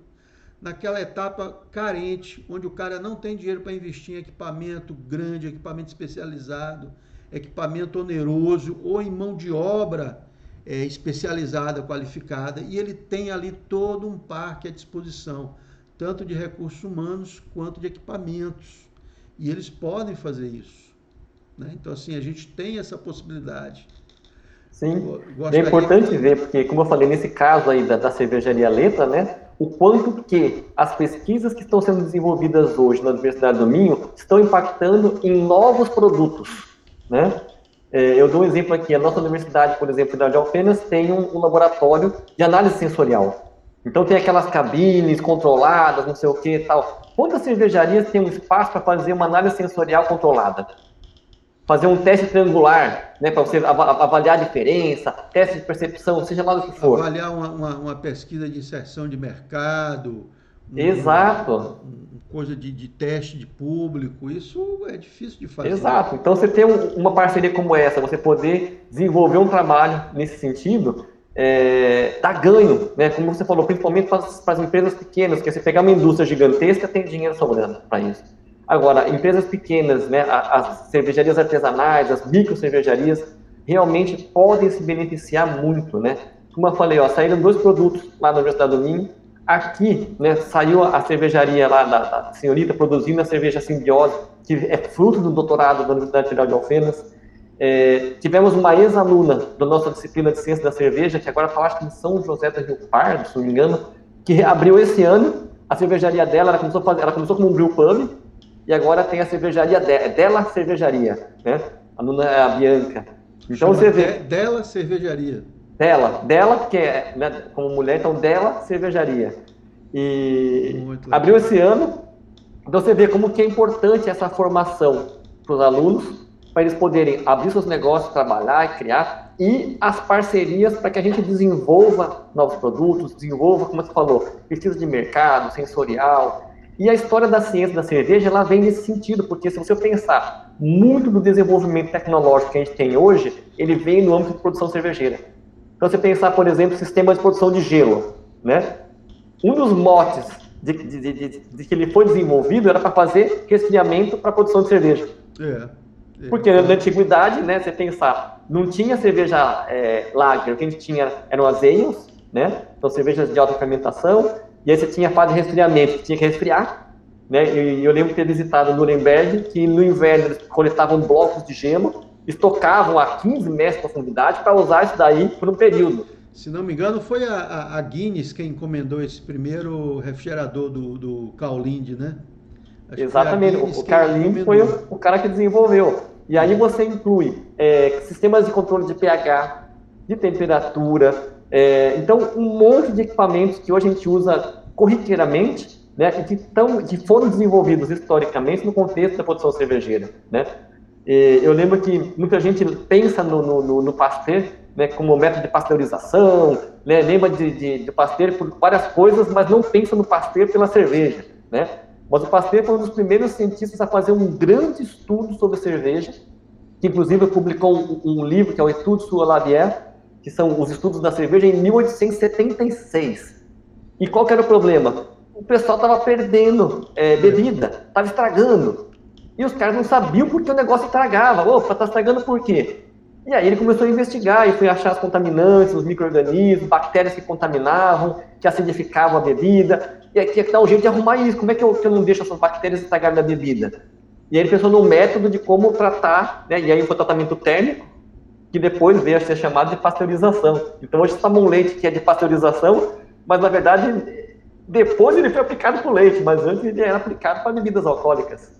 naquela etapa carente, onde o cara não tem dinheiro para investir em equipamento grande, equipamento especializado, equipamento oneroso ou em mão de obra é, especializada, qualificada, e ele tem ali todo um parque à disposição, tanto de recursos humanos quanto de equipamentos. E eles podem fazer isso. Né? Então, assim, a gente tem essa possibilidade. Sim, é importante ver, porque, como eu falei, nesse caso aí da, da cervejaria Letra, né, o quanto que as pesquisas que estão sendo desenvolvidas hoje na Universidade do Minho estão impactando em novos produtos, né? É, eu dou um exemplo aqui. A nossa universidade, por exemplo, de Alfenas, tem um, um, laboratório de análise sensorial. Então tem aquelas cabines controladas, não sei o que tal. Quantas cervejarias têm um espaço para fazer uma análise sensorial controlada? Fazer um teste triangular, né, para você avaliar a diferença, teste de percepção, seja lá o que for. Avaliar uma, uma, uma pesquisa de inserção de mercado. Exato coisa de, de, teste de público, isso é difícil de fazer. Exato. Então, você ter um, uma parceria como essa, você poder desenvolver um trabalho nesse sentido, é, dá ganho, né? Como você falou, principalmente para as, para as empresas pequenas, que você pegar uma indústria gigantesca, tem dinheiro sobrando para isso. Agora, empresas pequenas, né, as cervejarias artesanais, as micro cervejarias, realmente podem se beneficiar muito, né? Como eu falei, ó, saíram dois produtos lá na Universidade do Minho. Aqui, né, saiu a cervejaria lá da, da senhorita produzindo a cerveja Simbiose, que é fruto do doutorado da Universidade Federal de Alfenas. É, tivemos uma ex-aluna da nossa disciplina de ciência da cerveja, que agora está, acho que em São José do Rio Pardo, se não me engano, que abriu esse ano a cervejaria dela. Ela começou, fazer, ela começou como um brew e agora tem a cervejaria de, dela cervejaria, né? A Nuna é a Bianca. Então você vê. Dela cervejaria. Dela, dela, que é né, como mulher, então dela cervejaria. E abriu esse ano. Então você vê como que é importante essa formação para os alunos, para eles poderem abrir seus negócios, trabalhar, criar, e as parcerias para que a gente desenvolva novos produtos, desenvolva, como você falou, pesquisa de mercado, sensorial, e a história da ciência da cerveja, ela vem nesse sentido, porque se você pensar, muito do desenvolvimento tecnológico que a gente tem hoje, ele vem no âmbito de produção cervejeira. Então, você pensar, por exemplo, sistemas de produção de gelo, né? Um dos motes de, de, de, de que ele foi desenvolvido era para fazer resfriamento para a produção de cerveja. É. é. Porque na antiguidade, né, você pensar, não tinha cerveja é, lager, o que a gente tinha eram as ales, né? Então, cervejas de alta fermentação, e aí você tinha a fase de resfriamento, tinha que resfriar, né? E eu lembro de ter visitado Nuremberg, que no inverno eles coletavam blocos de gelo, estocavam a 15 metros de profundidade para usar isso daí por um período. Se não me engano, foi a, a, Guinness quem encomendou esse primeiro refrigerador do, do Carl Lind, né? Acho Exatamente, o, o Carl Lind foi o, o, cara que desenvolveu. E aí você inclui é, sistemas de controle de pH, de temperatura, é, então, um monte de equipamentos que hoje a gente usa corriqueiramente, né, que, tão, que foram desenvolvidos historicamente no contexto da produção cervejeira, né. E eu lembro que muita gente pensa no, no, no Pasteur né, como método de pasteurização, né, lembra de, de, de Pasteur por várias coisas, mas não pensa no Pasteur pela cerveja, né. Mas o Pasteur foi um dos primeiros cientistas a fazer um grande estudo sobre cerveja, que inclusive publicou um, um livro que é o Etude sur la bière, que são os estudos da cerveja, em 1876. E qual que era o problema? O pessoal estava perdendo é, bebida, estava estragando. E os caras não sabiam por que o negócio estragava. Opa, está estragando por quê? E aí ele começou a investigar e foi achar os contaminantes, os micro-organismos, bactérias que contaminavam, que acidificavam a bebida. E aqui é que dá um jeito de arrumar isso. Como é que eu, que eu não deixo essas bactérias estragarem a bebida? E aí ele pensou num método de como tratar, né? e aí foi o tratamento térmico, que depois veio a ser chamado de pasteurização. Então hoje toma um leite que é de pasteurização, mas na verdade depois ele foi aplicado para o leite, mas antes ele era aplicado para bebidas alcoólicas.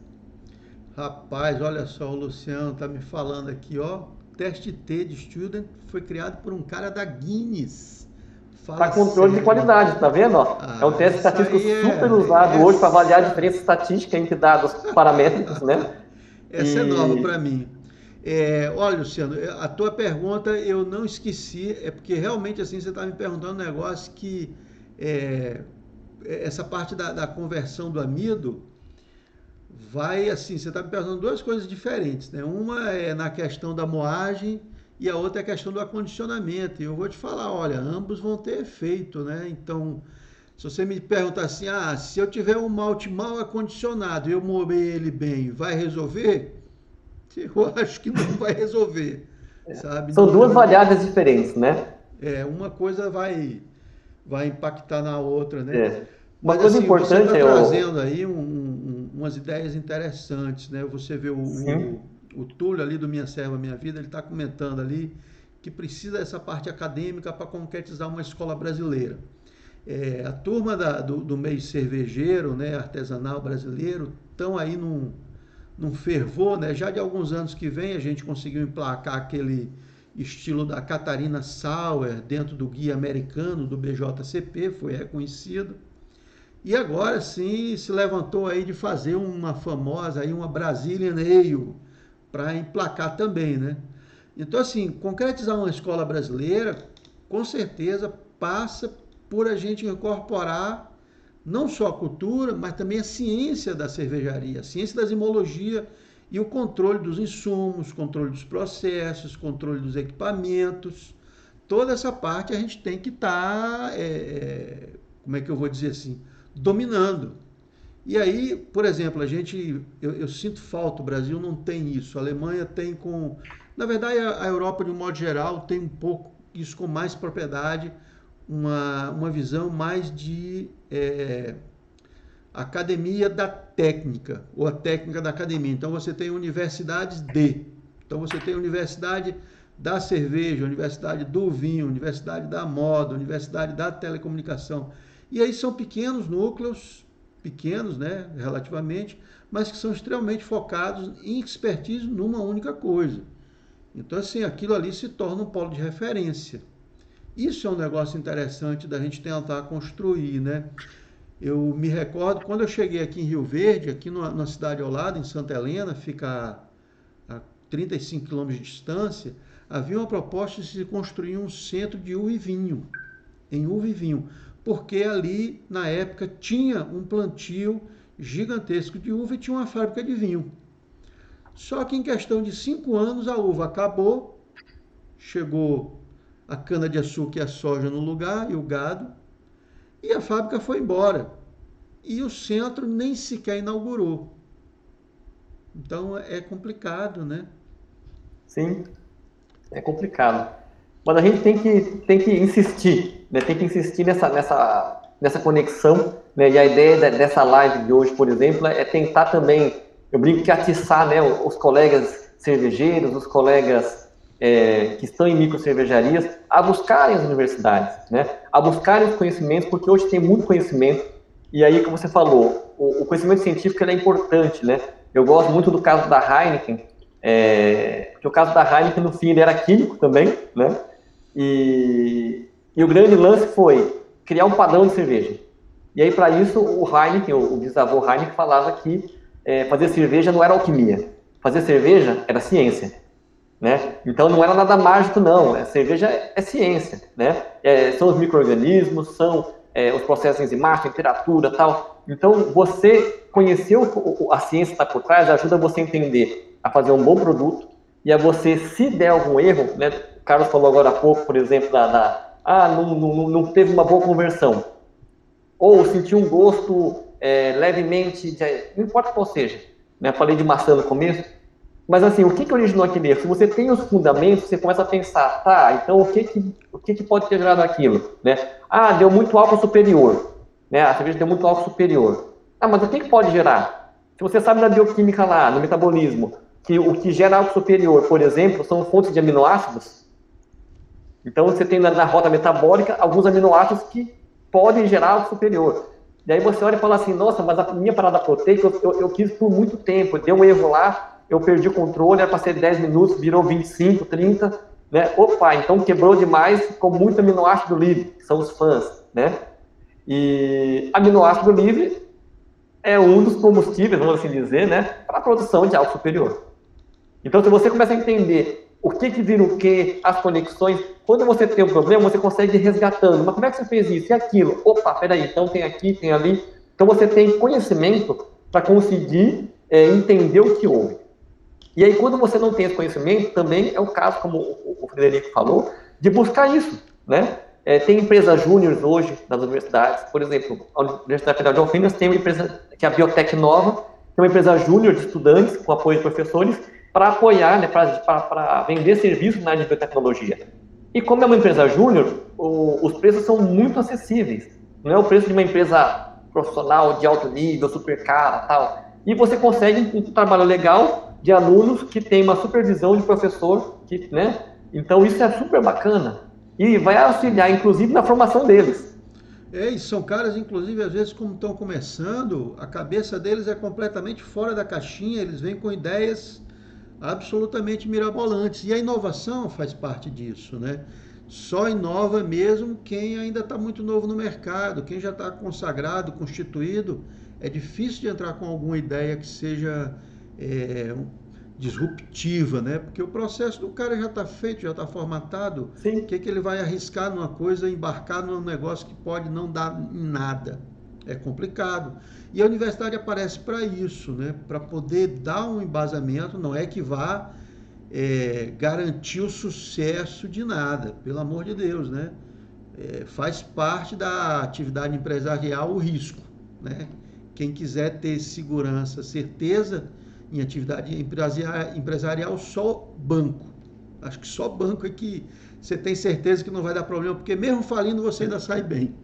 Rapaz, olha só, o Luciano tá me falando aqui, ó. Teste T de Student foi criado por um cara da Guinness. Para controle sério. de qualidade, tá vendo? Ah, é um teste estatístico é, super usado hoje para avaliar a diferença estatística entre dados paramétricos, né? Essa é e... é nova para mim. É, olha, Luciano, a tua pergunta eu não esqueci, é porque realmente assim você está me perguntando um negócio que é, essa parte da, da, conversão do amido vai assim, você está me perguntando duas coisas diferentes, né? Uma é na questão da moagem e a outra é a questão do acondicionamento. E eu vou te falar, olha, ambos vão ter efeito, né? Então, se você me perguntar assim, ah, se eu tiver um malte mal acondicionado e eu mover ele bem, vai resolver? Eu acho que não vai resolver. Sabe? São duas variáveis diferentes, né? É, uma coisa vai, vai impactar na outra, né? É. Uma Mas, coisa assim, importante você tá é trazendo aí um, um, umas ideias interessantes, né? Você vê o, o, o Túlio ali do Minha Serva Minha Vida, ele está comentando ali que precisa dessa parte acadêmica para concretizar uma escola brasileira. É, a turma da, do, do meio cervejeiro, né, artesanal brasileiro, estão aí num, num fervor, né? Já de alguns anos que vem a gente conseguiu emplacar aquele estilo da Catarina Sauer dentro do guia americano do BJCP, foi reconhecido. E agora sim se levantou aí de fazer uma famosa aí uma Brazilian Ale para emplacar também, né? Então assim, concretizar uma escola brasileira, com certeza passa por a gente incorporar não só a cultura, mas também a ciência da cervejaria, a ciência da zimologia e o controle dos insumos, controle dos processos, controle dos equipamentos. toda essa parte a gente tem que estar, tá, é, é, como é que eu vou dizer assim, dominando. E aí, por exemplo, a gente, eu, eu, sinto falta, o Brasil não tem isso, a Alemanha tem com, na verdade a, a Europa de um modo geral tem um pouco isso com mais propriedade, uma, uma visão mais de é, academia da técnica, ou a técnica da academia. Então você tem universidades de, então você tem universidade da cerveja, universidade do vinho, universidade da moda, universidade da telecomunicação. E aí são pequenos núcleos, pequenos, né, relativamente, mas que são extremamente focados em expertise numa única coisa. Então, assim, aquilo ali se torna um polo de referência. Isso é um negócio interessante da gente tentar construir, né? Eu me recordo, quando eu cheguei aqui em Rio Verde, aqui numa cidade ao lado, em Santa Helena, fica a, a 35 quilômetros de distância, havia uma proposta de se construir um centro de uva e vinho, em uva e vinho, porque ali, na época, tinha um plantio gigantesco de uva e tinha uma fábrica de vinho. Só que em questão de cinco anos a uva acabou, chegou a cana-de-açúcar e a soja no lugar e o gado, e a fábrica foi embora. E o centro nem sequer inaugurou. Então é complicado, né? Sim, é complicado. Mas a gente tem que, tem que insistir, né? tem que insistir nessa, nessa, nessa conexão. Né? E a ideia dessa live de hoje, por exemplo, é tentar também, eu brinco que atiçar né, os colegas cervejeiros, os colegas é, que estão em micro cervejarias a buscarem as universidades, né? a buscarem os conhecimentos, porque hoje tem muito conhecimento, e aí, como você falou, o, o conhecimento científico é importante, né? Eu gosto muito do caso da Heineken, é, porque o caso da Heineken, no fim, ele era químico também, né? E, e o grande lance foi criar um padrão de cerveja. E aí, para isso, o Heineken, o, o bisavô Heineken, falava que é, fazer cerveja não era alquimia. Fazer cerveja era ciência. Né? Então não era nada mágico, não. A cerveja é, é ciência, né? É, são os micro-organismos, são é, os processos enzimáticos, temperatura tal. Então você conhecer o, a ciência que está por trás ajuda você a entender a fazer um bom produto e a você, se der algum erro, né? O Carlos falou agora há pouco, por exemplo, da, da ah, não, não, não teve uma boa conversão. Ou sentiu um gosto é, levemente, de, não importa qual seja. Né? Falei de maçã no começo mas assim, o que, que originou aquele erro? Se você tem os fundamentos, você começa a pensar, tá, então o que, que, o que, que pode ter gerado aquilo? Né? Ah, deu muito álcool superior. Né? A cerveja deu muito álcool superior. Ah, mas o que, que pode gerar? Se você sabe na bioquímica lá, no metabolismo, que o que gera álcool superior, por exemplo, são fontes de aminoácidos. Então você tem na, na rota metabólica alguns aminoácidos que podem gerar álcool superior. E aí você olha e fala assim, nossa, mas a minha parada proteica eu, eu, eu quis por muito tempo, deu um erro lá, eu perdi o controle, era para ser 10 minutos, virou 25, 30, né? Opa, então quebrou demais, ficou muito aminoácido livre, que são os fãs, né? E aminoácido livre é um dos combustíveis, vamos assim dizer, né, para a produção de álcool superior. Então, se você começa a entender o que que vira o que, as conexões, quando você tem um problema, você consegue ir resgatando. Mas como é que você fez isso e aquilo? Opa, peraí, então tem aqui, tem ali. Então, você tem conhecimento para conseguir é, entender o que houve. E aí, quando você não tem esse conhecimento, também é o caso, como o Frederico falou, de buscar isso, né? É, tem empresas júniores hoje nas universidades, por exemplo, a Universidade Federal de Alfenas tem uma empresa que é a Biotech Nova, que é uma empresa júnior de estudantes, com apoio de professores, para apoiar, né, para vender serviços na área de biotecnologia. E como é uma empresa júnior, os preços são muito acessíveis. Não é o preço de uma empresa profissional de alto nível, super cara, tal. E você consegue um trabalho legal de alunos que tem uma supervisão de professor, que, né? Então isso é super bacana e vai auxiliar, inclusive, na formação deles. É, e são caras, inclusive, às vezes, como estão começando, a cabeça deles é completamente fora da caixinha, eles vêm com ideias absolutamente mirabolantes. E a inovação faz parte disso, né? Só inova mesmo quem ainda está muito novo no mercado, quem já está consagrado, constituído. É difícil de entrar com alguma ideia que seja é, disruptiva, né? Porque o processo do cara já está feito, já está formatado. O que, que ele vai arriscar numa coisa, embarcar num negócio que pode não dar em nada? É complicado. E a universidade aparece para isso, né? Para poder dar um embasamento, não é que vá é, garantir o sucesso de nada, pelo amor de Deus, né? É, faz parte da atividade empresarial o risco, né? Quem quiser ter segurança, certeza em atividade empresarial, só banco. Acho que só banco é que você tem certeza que não vai dar problema, porque mesmo falindo você ainda sai bem.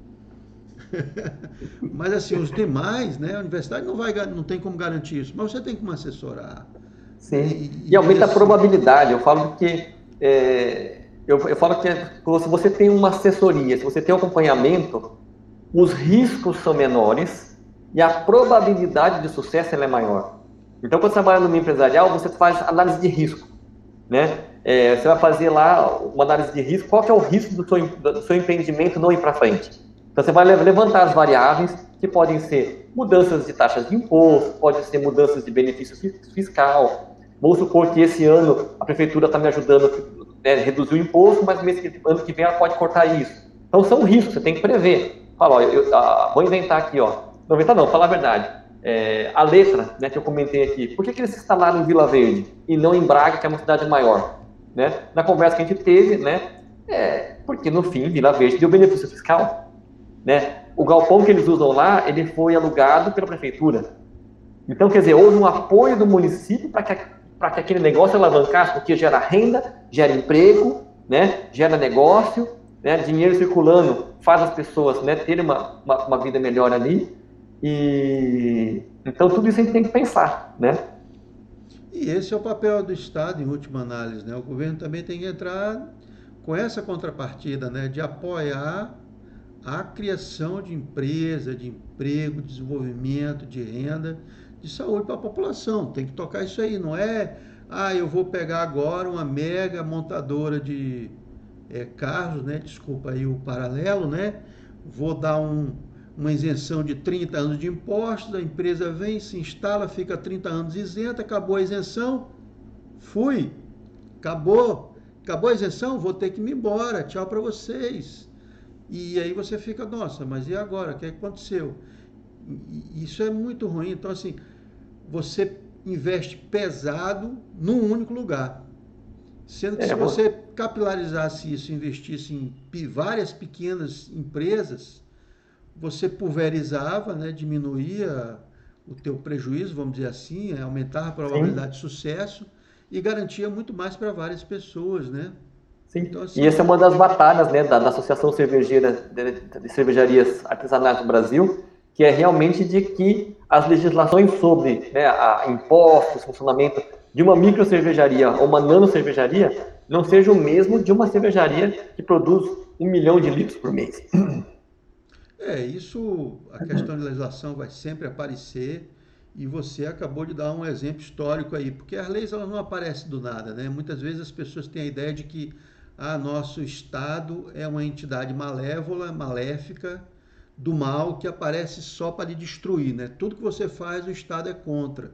mas assim, os demais, né? A universidade não vai, não tem como garantir isso, mas você tem como assessorar. Sim. E, e aumenta a probabilidade. Eu falo que é, eu, eu falo que é, se você tem uma assessoria, se você tem um acompanhamento, os riscos são menores e a probabilidade de sucesso é maior. Então, quando você trabalha no meio empresarial, você faz análise de risco, né? É, você vai fazer lá uma análise de risco. Qual que é o risco do seu, do seu empreendimento não ir para frente? Então, você vai levantar as variáveis que podem ser mudanças de taxas de imposto, pode ser mudanças de benefício fiscal. Vamos supor que esse ano a prefeitura está me ajudando a né, reduzir o imposto, mas mês que, ano que vem ela pode cortar isso. Então, são riscos, você tem que prever. Fala, ó, eu, ah, vou inventar aqui, ó. Não inventar não, falar a verdade é, a letra né, que eu comentei aqui, por que, que eles se instalaram em Vila Verde e não em Braga, que é uma cidade maior? Né? Na conversa que a gente teve, né, é, porque no fim Vila Verde deu benefício fiscal. Né? O galpão que eles usam lá, ele foi alugado pela prefeitura. Então, quer dizer, houve um apoio do município para que, que aquele negócio alavancasse, porque gera renda, gera emprego, né, gera negócio, né, dinheiro circulando, faz as pessoas né, terem uma, uma, uma vida melhor ali. E então tudo isso a gente tem que pensar, né? E esse é o papel do Estado em última análise, né? O governo também tem que entrar com essa contrapartida, né, de apoiar a criação de empresa, de emprego, de desenvolvimento, de renda, de saúde para a população. Tem que tocar isso aí, não é, ah, eu vou pegar agora uma mega montadora de é, carros, né? Desculpa aí o paralelo, né? Vou dar um uma isenção de 30 anos de impostos, a empresa vem, se instala, fica 30 anos isenta, acabou a isenção, fui, acabou, acabou a isenção, vou ter que ir embora, tchau para vocês. E aí você fica, nossa, mas e agora? O que aconteceu? Isso é muito ruim. Então, assim, você investe pesado num único lugar. Sendo que é, se você capilarizasse isso, investisse em várias pequenas empresas, você pulverizava, né, diminuía o teu prejuízo, vamos dizer assim, aumentava a probabilidade Sim. de sucesso e garantia muito mais para várias pessoas, né? Sim. Então, assim, e essa é uma das batalhas né, da, da Associação Cervejeira de, de Cervejarias Artesanais do Brasil, que é realmente de que as legislações sobre né, a impostos, funcionamento de uma micro cervejaria ou uma nano cervejaria não seja o mesmo de uma cervejaria que produz um milhão de litros por mês. É, isso, a questão de legislação vai sempre aparecer e você acabou de dar um exemplo histórico aí, porque as leis elas não aparecem do nada, né? Muitas vezes as pessoas têm a ideia de que ah, nosso Estado é uma entidade malévola, maléfica, do mal, que aparece só para lhe destruir, né? Tudo que você faz, o Estado é contra.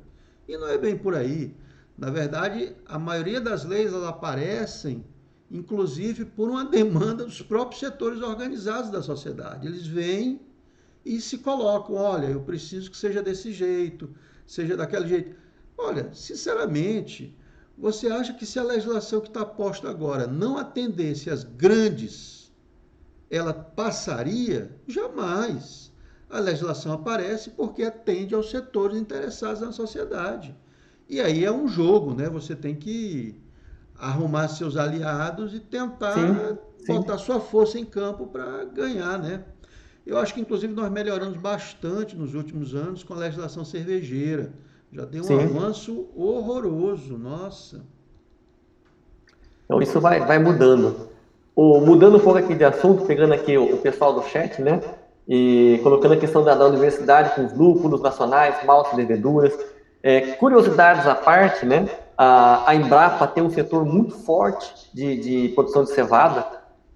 E não é bem por aí. Na verdade, a maioria das leis elas aparecem inclusive por uma demanda dos próprios setores organizados da sociedade. Eles vêm e se colocam: olha, eu preciso que seja desse jeito, seja daquele jeito. Olha, sinceramente, você acha que se a legislação que está posta agora não atendesse às grandes, ela passaria? Jamais. A legislação aparece porque atende aos setores interessados na sociedade. E aí é um jogo, né? Você tem que arrumar seus aliados e tentar sim, sim. botar sua força em campo para ganhar, né? Eu acho que, inclusive, nós melhoramos bastante nos últimos anos com a legislação cervejeira. Já deu um sim. avanço horroroso, nossa. Então, isso vai, vai mudando. O, mudando um pouco aqui de assunto, pegando aqui o, o pessoal do chat, né? E colocando a questão da, da universidade com os lúpulos nacionais, maltes, leveduras. É, curiosidades à parte, né? A, a Embrapa tem um setor muito forte de, de produção de cevada.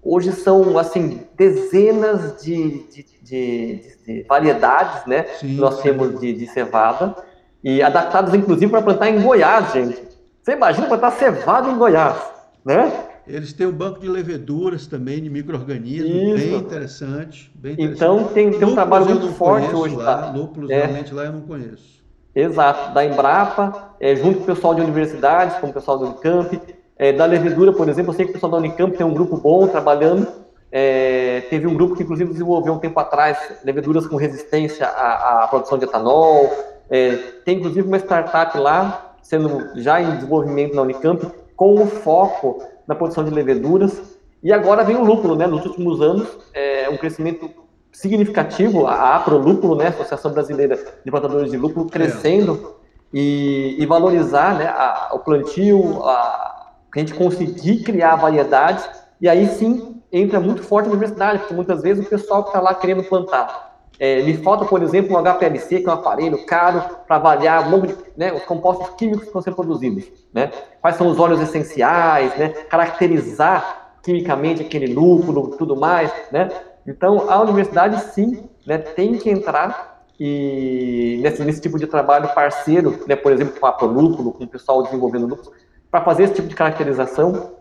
Hoje são, assim, dezenas de, de, de, de variedades, né? Sim, que nós temos de, cevada. E adaptadas, inclusive, para plantar em Goiás, gente. Você imagina plantar cevada em Goiás, né? Eles têm um banco de leveduras também, de micro-organismos, bem interessante, bem Então, tem, tem um trabalho muito forte hoje. Lá, tá? Lúpulos, é. realmente, lá eu não conheço. Exato, da Embrapa, é, junto com o pessoal de universidades, como o pessoal do Unicamp, é, da Levedura, por exemplo, eu sei que o pessoal da Unicamp tem um grupo bom trabalhando, é, teve um grupo que, inclusive, desenvolveu um tempo atrás leveduras com resistência à, à produção de etanol. É, tem, inclusive, uma startup lá, sendo já em desenvolvimento na Unicamp, com o foco na produção de leveduras. E agora vem o lúpulo, né? Nos últimos anos, é um crescimento significativo, a APRO né? Associação Brasileira de Plantadores de Lúpulo, crescendo e, e, valorizar né, a, o plantio, a, a gente conseguir criar variedades, e aí sim entra muito forte na universidade, porque muitas vezes o pessoal que está lá querendo plantar. É, me falta, por exemplo, um HPLC, que é um aparelho caro para avaliar o de, né, os compostos químicos que estão sendo produzidos. Né? Quais são os óleos essenciais, né? caracterizar quimicamente aquele lúpulo, tudo mais. Né? Então, a universidade, sim, né, tem que entrar e nesse, nesse tipo de trabalho parceiro, né, por exemplo, com a Prolúpulo, com o pessoal desenvolvendo lúpulos, para fazer esse tipo de caracterização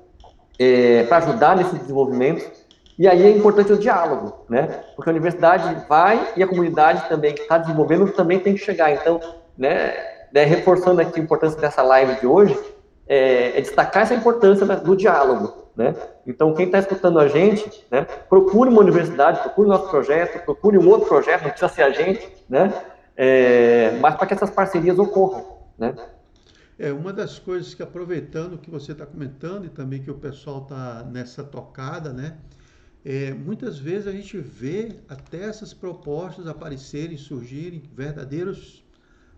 é, para ajudar nesse desenvolvimento. E aí é importante o diálogo, né? Porque a universidade vai e a comunidade também que está desenvolvendo também tem que chegar. Então, né, né, reforçando aqui a importância dessa live de hoje, é, é destacar essa importância do diálogo, né? Então, quem está escutando a gente, né, procure uma universidade, procure nosso projeto, procure um outro projeto, não precisa ser a gente, né? É, mas para que essas parcerias ocorram, né? É uma das coisas que, aproveitando o que você está comentando e também que o pessoal está nessa tocada, né? É, muitas vezes a gente vê até essas propostas aparecerem, surgirem, verdadeiros,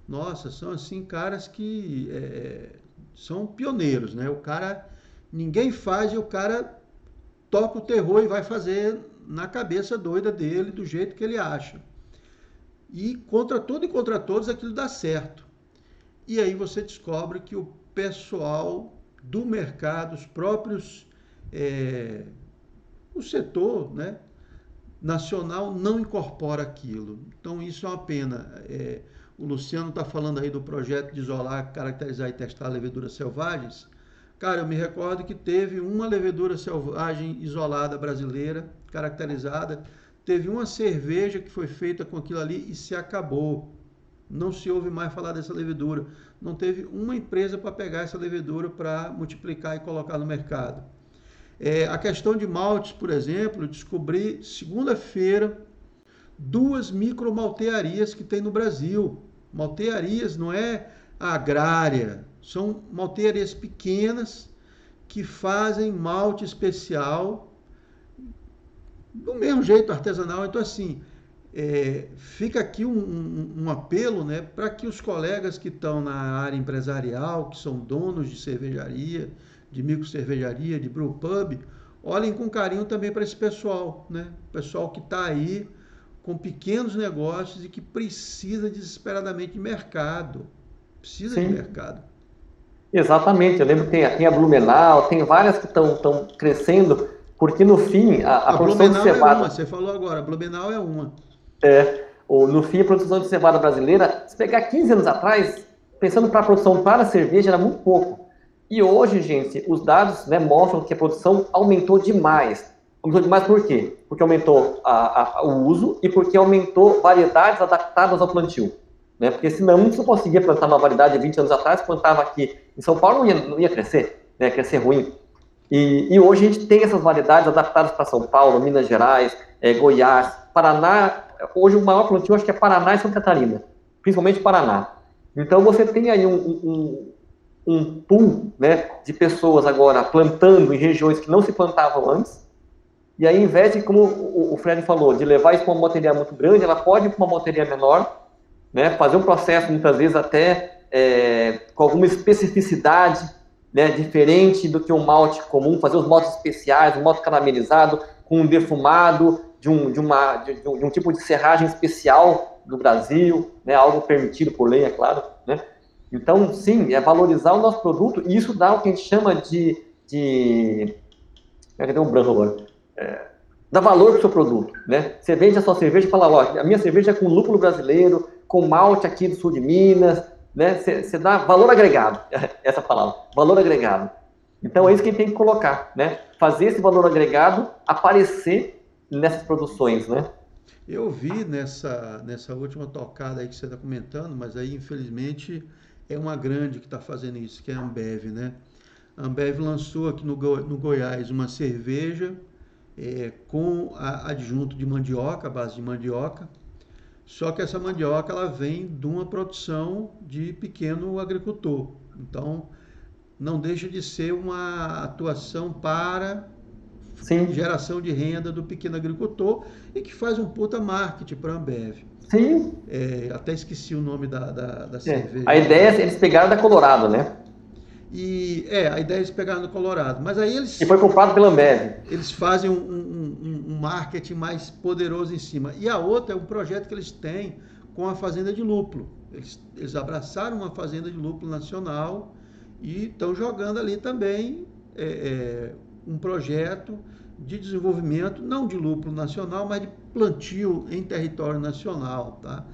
nossa, são assim caras que é, são pioneiros, né? O cara, ninguém faz e o cara toca o terror e vai fazer na cabeça doida dele, do jeito que ele acha. E contra tudo e contra todos aquilo dá certo. E aí você descobre que o pessoal do mercado, os próprios, é, o setor né, nacional não incorpora aquilo. Então isso é uma pena. É, o Luciano está falando aí do projeto de isolar, caracterizar e testar leveduras selvagens. Cara, eu me recordo que teve uma levedura selvagem isolada brasileira, caracterizada. Teve uma cerveja que foi feita com aquilo ali e se acabou. Não se ouve mais falar dessa levedura. Não teve uma empresa para pegar essa levedura para multiplicar e colocar no mercado. É, a questão de maltes, por exemplo, descobri segunda-feira duas micromaltearias que tem no Brasil. Maltearias não é agrária, são maltearias pequenas que fazem malte especial do mesmo jeito artesanal. Então, assim, é, fica aqui um, um, um apelo né, para que os colegas que estão na área empresarial, que são donos de cervejaria, de micro cervejaria, de brew pub, olhem com carinho também para esse pessoal, né? pessoal que está aí com pequenos negócios e que precisa desesperadamente de mercado. Precisa Sim. de mercado. Exatamente, eu lembro que tem, tem a Blumenau, tem várias que estão crescendo, porque no fim a, a, a produção de cevada... É uma, você falou agora, a Blumenau é uma. É, no fim, a produção de cevada brasileira, se pegar 15 anos atrás, pensando para a produção para a cerveja, era muito pouco. E hoje, gente, os dados né, mostram que a produção aumentou demais. Aumentou demais por quê? Porque aumentou a, a, o uso e porque aumentou variedades adaptadas ao plantio. Né? Porque senão não se conseguia plantar uma variedade de 20 anos atrás, plantava aqui em São Paulo, não ia, não ia crescer, né? ia crescer ruim. E, e, hoje a gente tem essas variedades adaptadas para São Paulo, Minas Gerais, é, Goiás, Paraná hoje o maior plantio acho que é Paraná e Santa Catarina, principalmente Paraná. Então você tem aí um, um, um pool né, de pessoas agora plantando em regiões que não se plantavam antes, e aí, ao invés de, como o Fred falou, de levar isso para uma bateria muito grande, ela pode ir para uma bateria menor, né, fazer um processo muitas vezes até é, com alguma especificidade né, diferente do que um malte comum, fazer os maltes especiais, um malte caramelizado, com um defumado, de um, de, uma, de, de, um tipo de serragem especial do Brasil, né, algo permitido por lei, é claro. Né? Então, sim, é valorizar o nosso produto e isso dá o que a gente chama de. de é que um branco agora. É, dá valor para o seu produto. Né? Você vende a sua cerveja e fala: ó, a minha cerveja é com lúpulo brasileiro, com malte aqui do sul de Minas. Né? Você, você dá valor agregado, essa palavra, valor agregado. Então é isso que a gente tem que colocar, né? Fazer esse valor agregado aparecer nessas produções, né? Eu vi nessa, nessa última tocada aí que você está comentando, mas aí infelizmente é uma grande que está fazendo isso, que é a Ambev, né? A Ambev lançou aqui no, Go, no Goiás uma cerveja é, com a, adjunto de mandioca, base de mandioca, só que essa mandioca ela vem de uma produção de pequeno agricultor. Então, não deixa de ser uma atuação para Sim. geração de renda do pequeno agricultor e que faz um puta marketing para a Ambev. Sim. É, até esqueci o nome da, da, da é. cerveja. A ideia é eles pegaram da Colorado, né? E é, a ideia é eles pegaram do Colorado. Mas aí eles. E foi comprado pela Ambev. Eles fazem um, um, um, marketing mais poderoso em cima. E a outra é um projeto que eles têm com a Fazenda de Lúpulo. Eles, eles abraçaram uma Fazenda de Lúpulo nacional e estão jogando ali também é, é, um projeto de desenvolvimento, não de lúpulo nacional, mas de plantio em território nacional, tá?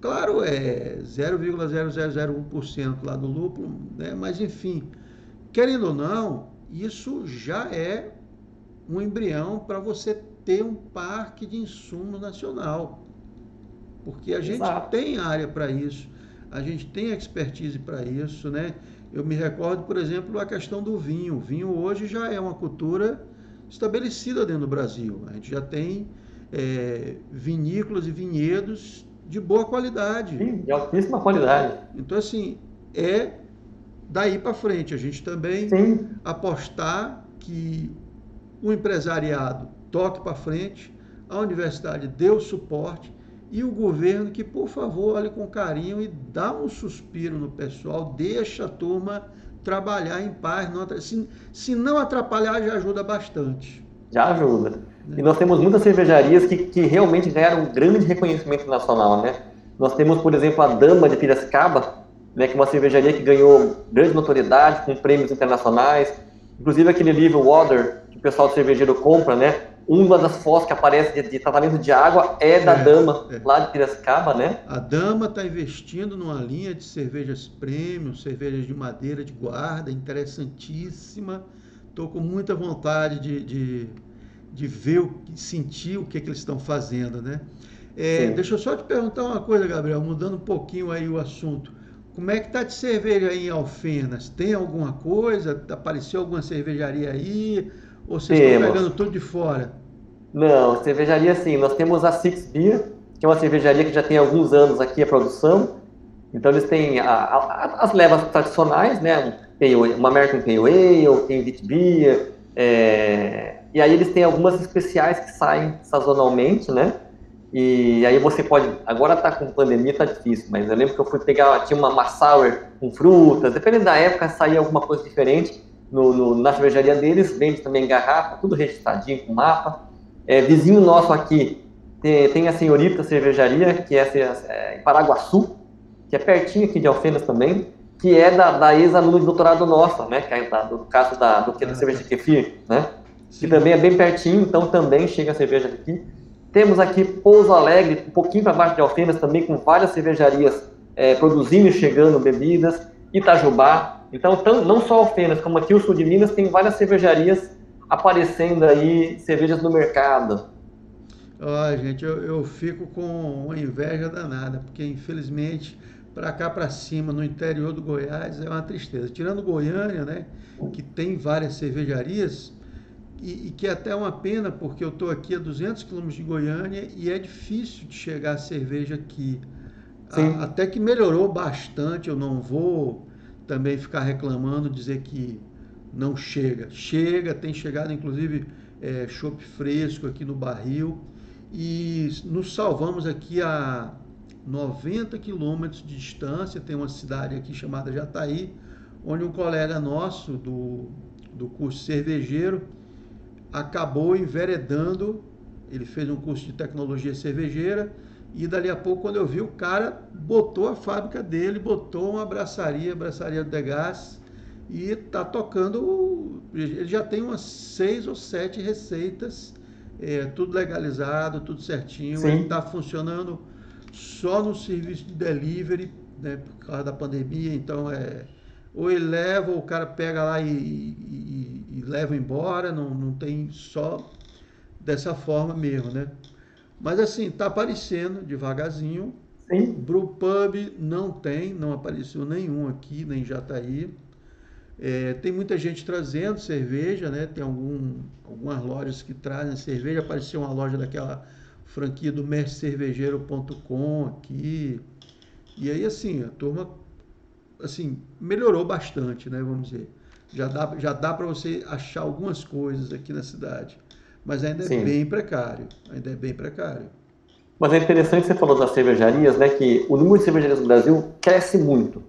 Claro, é 0,0001% lá do lúpulo, né? mas enfim, querendo ou não, isso já é um embrião para você ter um parque de insumo nacional. Porque a gente tem área para isso, a gente tem expertise para isso, né? Eu me recordo, por exemplo, a questão do vinho. O vinho hoje já é uma cultura estabelecida dentro do Brasil. A gente já tem é, vinícolas e vinhedos de boa qualidade. Sim, de altíssima qualidade. Então, assim, é daí para frente. A gente também Sim. apostar que o empresariado toque para frente, a universidade dê o suporte e o governo que, por favor, olhe com carinho e dá um suspiro no pessoal, deixa a turma trabalhar em paz. Não, se, se não atrapalhar, já ajuda bastante. Já ajuda. E nós temos muitas cervejarias que, que realmente ganharam um grande reconhecimento nacional, né? Nós temos, por exemplo, a Dama de Piracicaba, né, que é uma cervejaria que ganhou grande notoriedade com prêmios internacionais. Inclusive aquele livro Water, que o pessoal do cervejeiro compra, né? uma das fotos que aparece de, de, tratamento de água é da é, Dama, é. lá de Piracicaba, né? A Dama está investindo numa linha de cervejas premium, cervejas de madeira de guarda, interessantíssima. Estou com muita vontade de, de, de ver, sentir o que, que eles estão fazendo, né? É, deixa eu só te perguntar uma coisa, Gabriel, mudando um pouquinho aí o assunto. Como é que tá de cerveja aí em Alfenas? Tem alguma coisa? Apareceu alguma cervejaria aí? Ou vocês Temos. estão pegando tudo de fora? Não, cervejaria sim. Nós temos a Six Beer, que é uma cervejaria que já tem alguns anos aqui a produção. Então eles têm a, a, as levas tradicionais, né? Uma American Pale Ale, tem Wheat Beer, é... e aí eles têm algumas especiais que saem sazonalmente, né? E aí você pode, agora tá com pandemia, tá difícil, mas eu lembro que eu fui pegar, tinha uma sour com frutas, dependendo da época saía alguma coisa diferente no, no, na cervejaria deles, vende também garrafa, tudo registradinho com mapa. É, vizinho nosso aqui tem, tem, a Senhorita Cervejaria, que é, é, em Paraguaçu, que é pertinho aqui de Alfenas também, que é da, da ex-aluna de doutorado nossa, né? Que é da, do caso da, do que da cerveja de kefir, né? Que também é bem pertinho, então também chega a cerveja daqui. Temos aqui Pouso Alegre, um pouquinho para baixo de Alfenas, também com várias cervejarias é, produzindo e chegando bebidas. Itajubá. Então, tão, não só Alfenas, como aqui o sul de Minas, tem várias cervejarias aparecendo aí cervejas no mercado? Ó, oh, gente, eu, eu fico com uma inveja danada, porque infelizmente para cá para cima, no interior do Goiás, é uma tristeza. Tirando Goiânia, né, que tem várias cervejarias, e, e que é até uma pena, porque eu estou aqui a 200 quilômetros de Goiânia e é difícil de chegar a cerveja aqui. A, até que melhorou bastante, eu não vou também ficar reclamando, dizer que não chega. Chega, tem chegado inclusive é, chopp fresco aqui no barril e nos salvamos aqui a 90 quilômetros de distância. Tem uma cidade aqui chamada Jataí, onde um colega nosso do, do curso cervejeiro acabou enveredando. Ele fez um curso de tecnologia cervejeira e dali a pouco, quando eu vi, o cara botou a fábrica dele, botou uma braçaria, braçaria de gás e está tocando. Ele já tem umas seis ou sete receitas, é, tudo legalizado, tudo certinho. Sim. Ele está funcionando só no serviço de delivery, né, por causa da pandemia. Então é ou ele leva, ou o cara pega lá e, e, e leva embora. Não, não tem só dessa forma mesmo, né? Mas assim, está aparecendo devagarzinho. Sim. Brewpub não tem, não apareceu nenhum aqui, nem Jataí. É, tem muita gente trazendo cerveja, né? Tem algum, algumas lojas que trazem cerveja. Apareceu uma loja daquela franquia do mescervejeiro.com aqui. E aí, assim, a turma assim, melhorou bastante, né? Vamos dizer. Já dá, já dá para você achar algumas coisas aqui na cidade. Mas ainda é Sim. bem precário. Ainda é bem precário. Mas é interessante você falou das cervejarias, né? Que o número de cervejarias no Brasil cresce muito.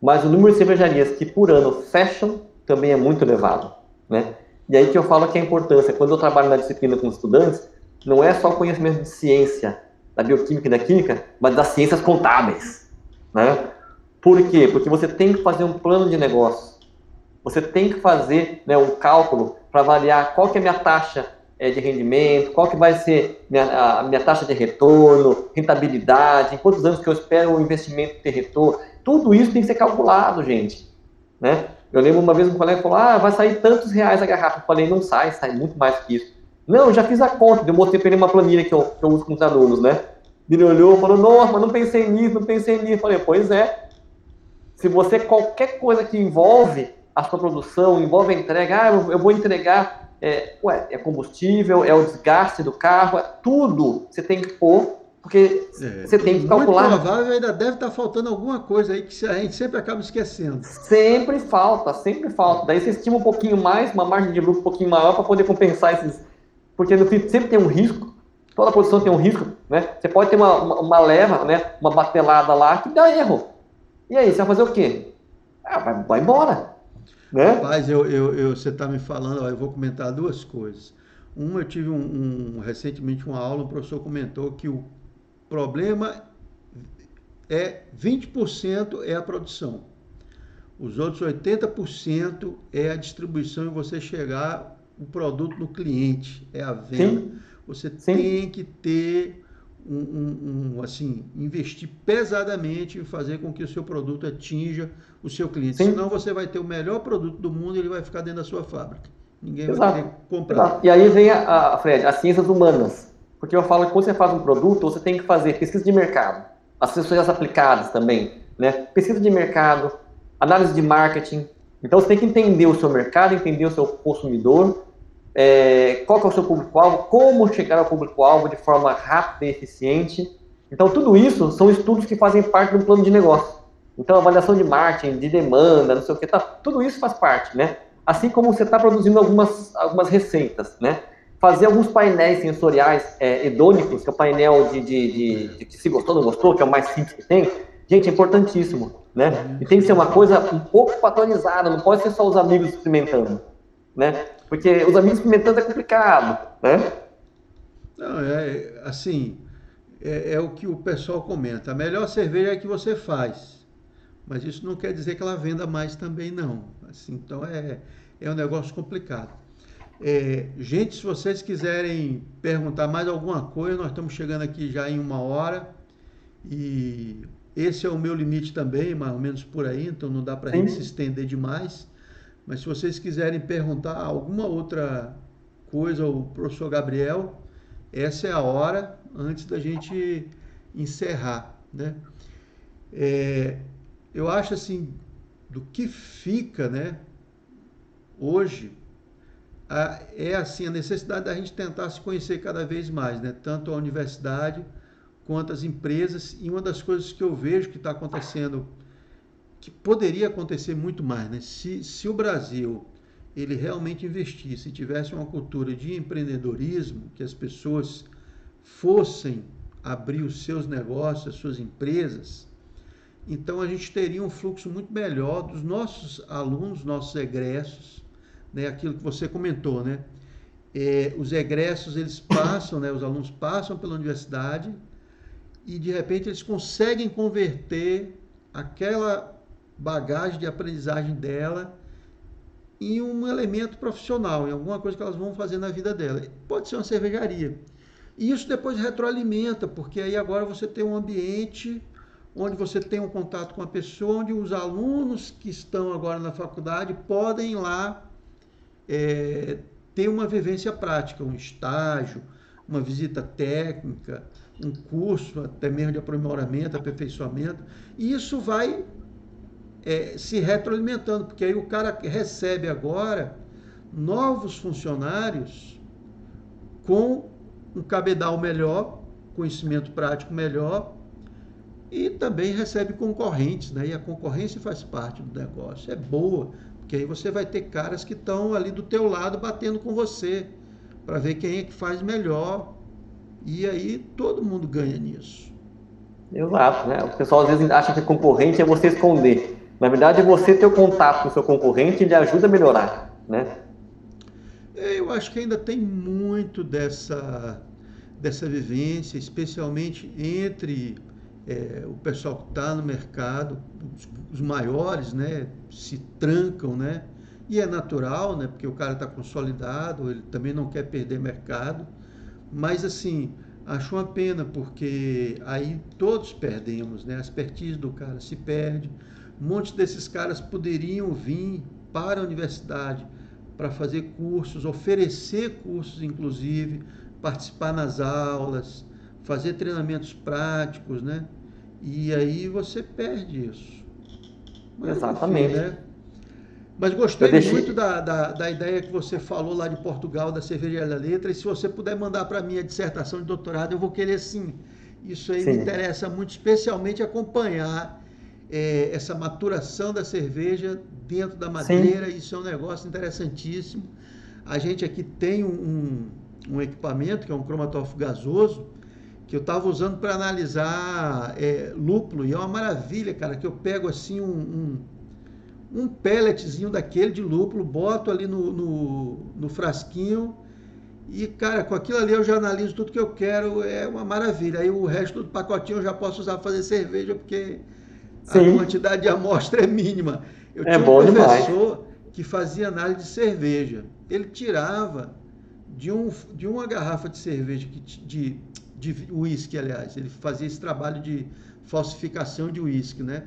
Mas o número de cervejarias que por ano fecham também é muito elevado, né? E aí que eu falo que a importância, quando eu trabalho na disciplina com estudantes, não é só conhecimento de ciência, da bioquímica e da química, mas das ciências contábeis, né? Por quê? Porque você tem que fazer um plano de negócio. Você tem que fazer né, um cálculo para avaliar qual que é a minha taxa é, de rendimento, qual que vai ser minha, a minha taxa de retorno, rentabilidade, em quantos anos que eu espero o investimento ter retorno. Tudo isso tem que ser calculado, gente. Né? Eu lembro uma vez um colega falou, ah, vai sair tantos reais a garrafa. Eu falei, não sai, sai muito mais que isso. Não, eu já fiz a conta, eu mostrei para ele uma planilha que eu, que eu uso com os alunos, né? Ele olhou e falou, nossa, mas não pensei nisso, não pensei nisso. Eu falei, pois é, se você, qualquer coisa que envolve a sua produção, envolve a entrega, ah, eu vou entregar, é, ué, é combustível, é o desgaste do carro, é tudo você tem que pôr, porque é, você tem que calcular. Muito provável ainda deve estar faltando alguma coisa aí que a gente sempre acaba esquecendo. Sempre falta, sempre falta. Daí você estima um pouquinho mais, uma margem de lucro um pouquinho maior para poder compensar esses. Porque no fim sempre tem um risco, toda produção tem um risco, né? Você pode ter uma, uma, uma leva, né? Uma batelada lá que dá erro. E aí, você vai fazer o quê? Ah, vai, vai embora. Né? Rapaz, eu, eu, eu você está me falando, ó, eu vou comentar duas coisas. Uma, eu tive um, um, recentemente uma aula, um professor comentou que o problema é 20% é a produção. Os outros 80% é a distribuição e você chegar o produto no cliente, é a venda. Sim. Você Sim. tem que ter um, um, assim, investir pesadamente em fazer com que o seu produto atinja o seu cliente. Sim. Senão você vai ter o melhor produto do mundo e ele vai ficar dentro da sua fábrica. Ninguém Exato. vai querer comprar. Exato. E aí vem a, a, Fred, as ciências humanas. Porque eu falo que quando você faz um produto, você tem que fazer pesquisa de mercado, assessorias aplicadas também, né? Pesquisa de mercado, análise de marketing. Então você tem que entender o seu mercado, entender o seu consumidor é, qual é o seu público-alvo, como chegar ao público-alvo de forma rápida e eficiente. Então, tudo isso são estudos que fazem parte do plano de negócio. Então, avaliação de marketing, de demanda, não sei o que, tá, tudo isso faz parte, né? Assim como você está produzindo algumas, algumas receitas, né? Fazer alguns painéis sensoriais é, hedônicos, que é o painel de, de, de, de, se gostou ou não gostou, que é o mais simples que tem, gente, é importantíssimo, né? E tem que ser uma coisa um pouco patronizada, não pode ser só os amigos experimentando, né? Porque os amigos experimentando é complicado, né? Não, é assim, é, é, o que o pessoal comenta. A melhor cerveja é a que você faz. Mas isso não quer dizer que ela venda mais também, não. Assim, então é, é um negócio complicado. É, gente, se vocês quiserem perguntar mais alguma coisa, nós estamos chegando aqui já em uma hora. E esse é o meu limite também, mais ou menos por aí, então não dá para a gente se estender demais. Mas se vocês quiserem perguntar alguma outra coisa ao professor Gabriel, essa é a hora antes da gente encerrar, né? É, eu acho assim, do que fica, né? Hoje a, é assim a necessidade da gente tentar se conhecer cada vez mais, né? Tanto a universidade quanto as empresas. E uma das coisas que eu vejo que está acontecendo que poderia acontecer muito mais, né? Se, se o Brasil ele realmente investisse, tivesse uma cultura de empreendedorismo, que as pessoas fossem abrir os seus negócios, as suas empresas, então a gente teria um fluxo muito melhor dos nossos alunos, nossos egressos, né? Aquilo que você comentou, né? É, os egressos eles passam, né? Os alunos passam pela universidade e de repente eles conseguem converter aquela bagagem de aprendizagem dela em um elemento profissional, em alguma coisa que elas vão fazer na vida dela. Pode ser uma cervejaria. E isso depois retroalimenta, porque aí agora você tem um ambiente onde você tem um contato com a pessoa, onde os alunos que estão agora na faculdade podem lá é, ter uma vivência prática, um estágio, uma visita técnica, um curso até mesmo de aprimoramento, aperfeiçoamento, e isso vai é, se retroalimentando, porque aí o cara recebe agora novos funcionários com um cabedal melhor, conhecimento prático melhor, e também recebe concorrentes, né? E a concorrência faz parte do negócio. É boa, porque aí você vai ter caras que estão ali do teu lado batendo com você para ver quem é que faz melhor. E aí todo mundo ganha nisso. Exato, né? O pessoal às vezes acha que concorrente é você esconder. Na verdade, você ter o contato com o seu concorrente e ele ajuda a melhorar, né? É, eu acho que ainda tem muito dessa, dessa vivência, especialmente entre é, o pessoal que está no mercado, os, os, maiores, né, se trancam, né? E é natural, né? Porque o cara está consolidado, ele também não quer perder mercado. Mas assim, acho uma pena, porque aí todos perdemos, né? A expertise do cara se perde. Muitos desses caras poderiam vir para a universidade para fazer cursos, oferecer cursos, inclusive, participar nas aulas, fazer treinamentos práticos, né? E aí você perde isso. Mas, Exatamente. Enfim, né? Mas gostei deixei... muito da, da, da, ideia que você falou lá de Portugal, da Cervejaria da Letra, e se você puder mandar para mim a dissertação de doutorado, eu vou querer sim. Isso aí sim. me interessa muito, especialmente acompanhar é, essa maturação da cerveja dentro da madeira, sim. isso é um negócio interessantíssimo. A gente aqui tem um, um equipamento, que é um cromatógrafo gasoso, que eu estava usando para analisar é, lúpulo, e é uma maravilha, cara, que eu pego assim um, um um pelletzinho daquele de lúpulo, boto ali no, no, no, frasquinho e, cara, com aquilo ali eu já analiso tudo que eu quero, é uma maravilha. Aí o resto do pacotinho eu já posso usar para fazer cerveja, porque Sim. a quantidade de amostra é mínima. Eu é tinha um professor demais. que fazia análise de cerveja. Ele tirava de, um, de uma garrafa de cerveja, de, de uísque, aliás, ele fazia esse trabalho de falsificação de uísque, né?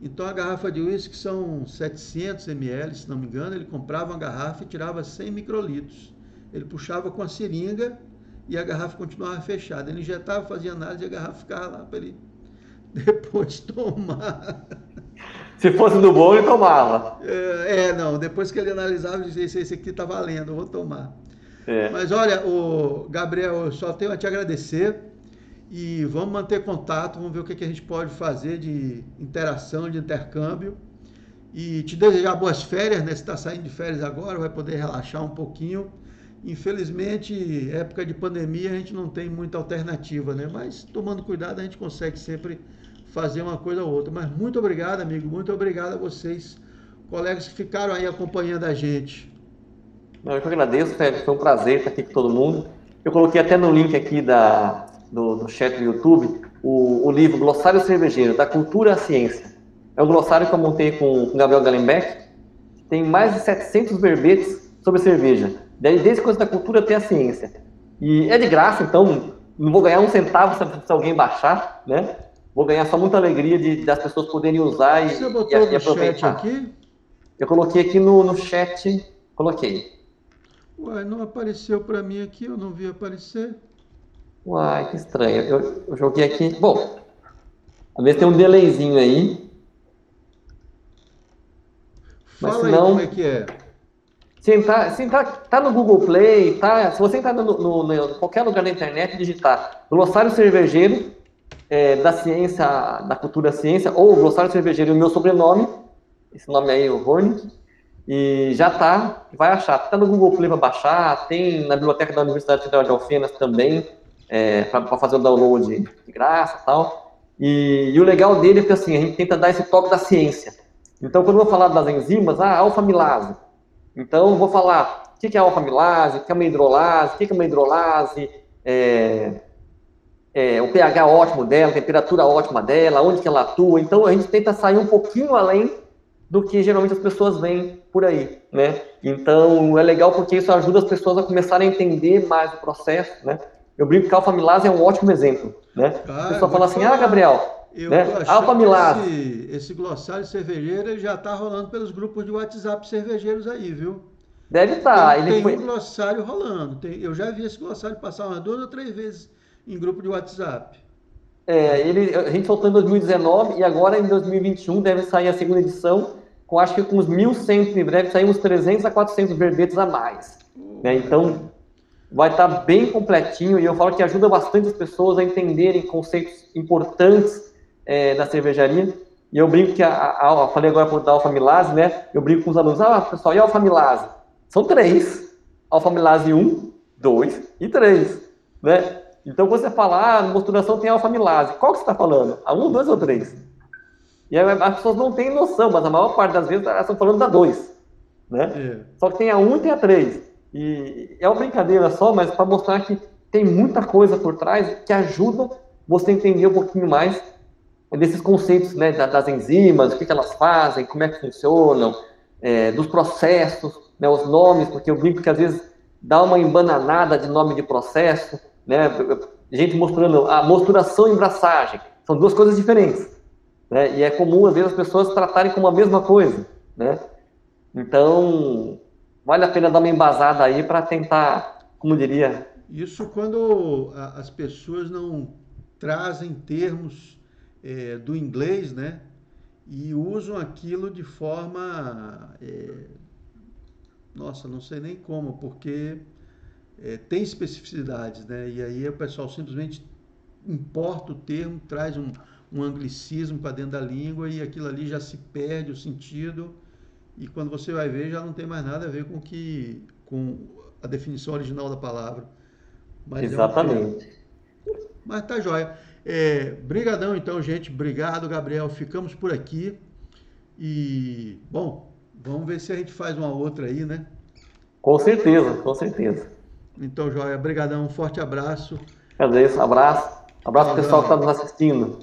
Então a garrafa de uísque são 700 ml, se não me engano, ele comprava uma garrafa e tirava 100 microlitros. Ele puxava com a seringa e a garrafa continuava fechada. Ele injetava, fazia análise e a garrafa ficava lá para ele depois tomar. Se fosse do bom, ele tomava. É, é, não, depois que ele analisava, ele dizia, esse aqui está valendo, eu vou tomar. É. Mas olha, o Gabriel, eu só tenho a te agradecer e vamos manter contato, vamos ver o que, que a gente pode fazer de interação, de intercâmbio. E te desejar boas férias, né? Você está saindo de férias agora, vai poder relaxar um pouquinho. Infelizmente, época de pandemia, a gente não tem muita alternativa, né? Mas tomando cuidado, a gente consegue sempre fazer uma coisa ou outra. Mas muito obrigado, amigo. Muito obrigado a vocês, colegas que ficaram aí acompanhando a gente. Eu que agradeço, Félix. Foi um prazer estar aqui com todo mundo. Eu coloquei até no link aqui da, do, do chat do YouTube o, o, livro Glossário Cervejeiro, da Cultura à Ciência. É um glossário que eu montei com o Gabriel Gallenbeck. Tem mais de 700 verbetes sobre cerveja. Desde coisa da cultura até a ciência. E é de graça, então não vou ganhar um centavo se, se alguém baixar, né? Vou ganhar só muita alegria de, das pessoas poderem usar e, Você botou e, e aproveitar. aqui? Eu coloquei aqui no, no chat, coloquei. Ué, não apareceu para mim aqui, eu não vi aparecer. Uai, que estranho. Eu, eu joguei aqui. Bom, às vezes tem um delayzinho aí. Mas Fala senão, aí como é que é. Se entrar, se entrar, tá no Google Play, tá, se você entrar no, no, no qualquer lugar da internet digitar glossário cervejeiro é, da ciência, da cultura ciência, ou glossário cervejeiro o meu sobrenome, esse nome aí, o Hornick, e já tá, vai achar. Tá no Google Play para baixar, tem na biblioteca da Universidade Federal de Alfenas também, é, para fazer o download de graça tal. E, e, o legal dele é que assim, a gente tenta dar esse toque da ciência. Então, quando eu vou falar das enzimas, ah, alfa-milase. Então, vou falar o que é alfa-milase, o que é uma hidrolase, o que é uma hidrolase, é, é, o pH ótimo dela, a temperatura ótima dela, onde que ela atua. Então, a gente tenta sair um pouquinho além do que geralmente as pessoas veem por aí, né? Então, é legal porque isso ajuda as pessoas a começarem a entender mais o processo, né? Eu brinco que a alfa-milase é um ótimo exemplo, né? Ah, a pessoa fala assim, ah, Gabriel, eu né? alfa-milase. Esse, esse glossário cervejeiro já está rolando pelos grupos de WhatsApp cervejeiros aí, viu? Deve estar. Tá. Ele tem um glossário rolando. Tem, eu já vi esse glossário passar umas duas ou três vezes em grupo de WhatsApp. É, ele, a gente soltou em 2019 e agora em 2021 deve sair a segunda edição, com acho que com uns 1.100 em breve, sair uns 300 a 400 verbetes a mais. Né? Então, vai estar tá bem completinho e eu falo que ajuda bastante as pessoas a entenderem conceitos importantes é, da cervejaria. E eu brinco que, a, a, a falei agora da alfamilase, né? Eu brinco com os alunos, ah, pessoal, e a alfamilase? São três. Alfamilase 1, 2 e 3, né? Então, quando você fala, ah, mosturação tem alfamilase, qual que você está falando? A 1, 2 ou 3? E aí, as pessoas não têm noção, mas a maior parte das vezes elas estão falando da 2, né? É. Só que tem a 1 e tem a 3. E é uma brincadeira só, mas para mostrar que tem muita coisa por trás que ajuda você a entender um pouquinho mais desses conceitos, né, das enzimas, o que, elas fazem, como é que funcionam, é, dos processos, né, os nomes, porque eu brinco que às vezes dá uma embananada de nome de processo, né, gente mostrando a mosturação e embraçagem, são duas coisas diferentes, né, e é comum às vezes as pessoas tratarem como a mesma coisa, né, então vale a pena dar uma embasada aí para tentar, como diria... Isso quando as pessoas não trazem termos é, do inglês, né, e usam aquilo de forma é, nossa, não sei nem como, porque é, tem especificidades, né? E aí o pessoal simplesmente importa o termo, traz um, um anglicismo para dentro da língua e aquilo ali já se perde o sentido e quando você vai ver já não tem mais nada a ver com que com a definição original da palavra. Mas Exatamente. É. Mas tá jóia. É, brigadão então, gente. Obrigado, Gabriel. Ficamos por aqui. E, bom, Vamos ver se a gente faz uma outra aí, né? Com certeza, com certeza. Então, Joia, brigadão, um forte abraço. Agradeço, abraço. Abraço, pessoal que está nos assistindo.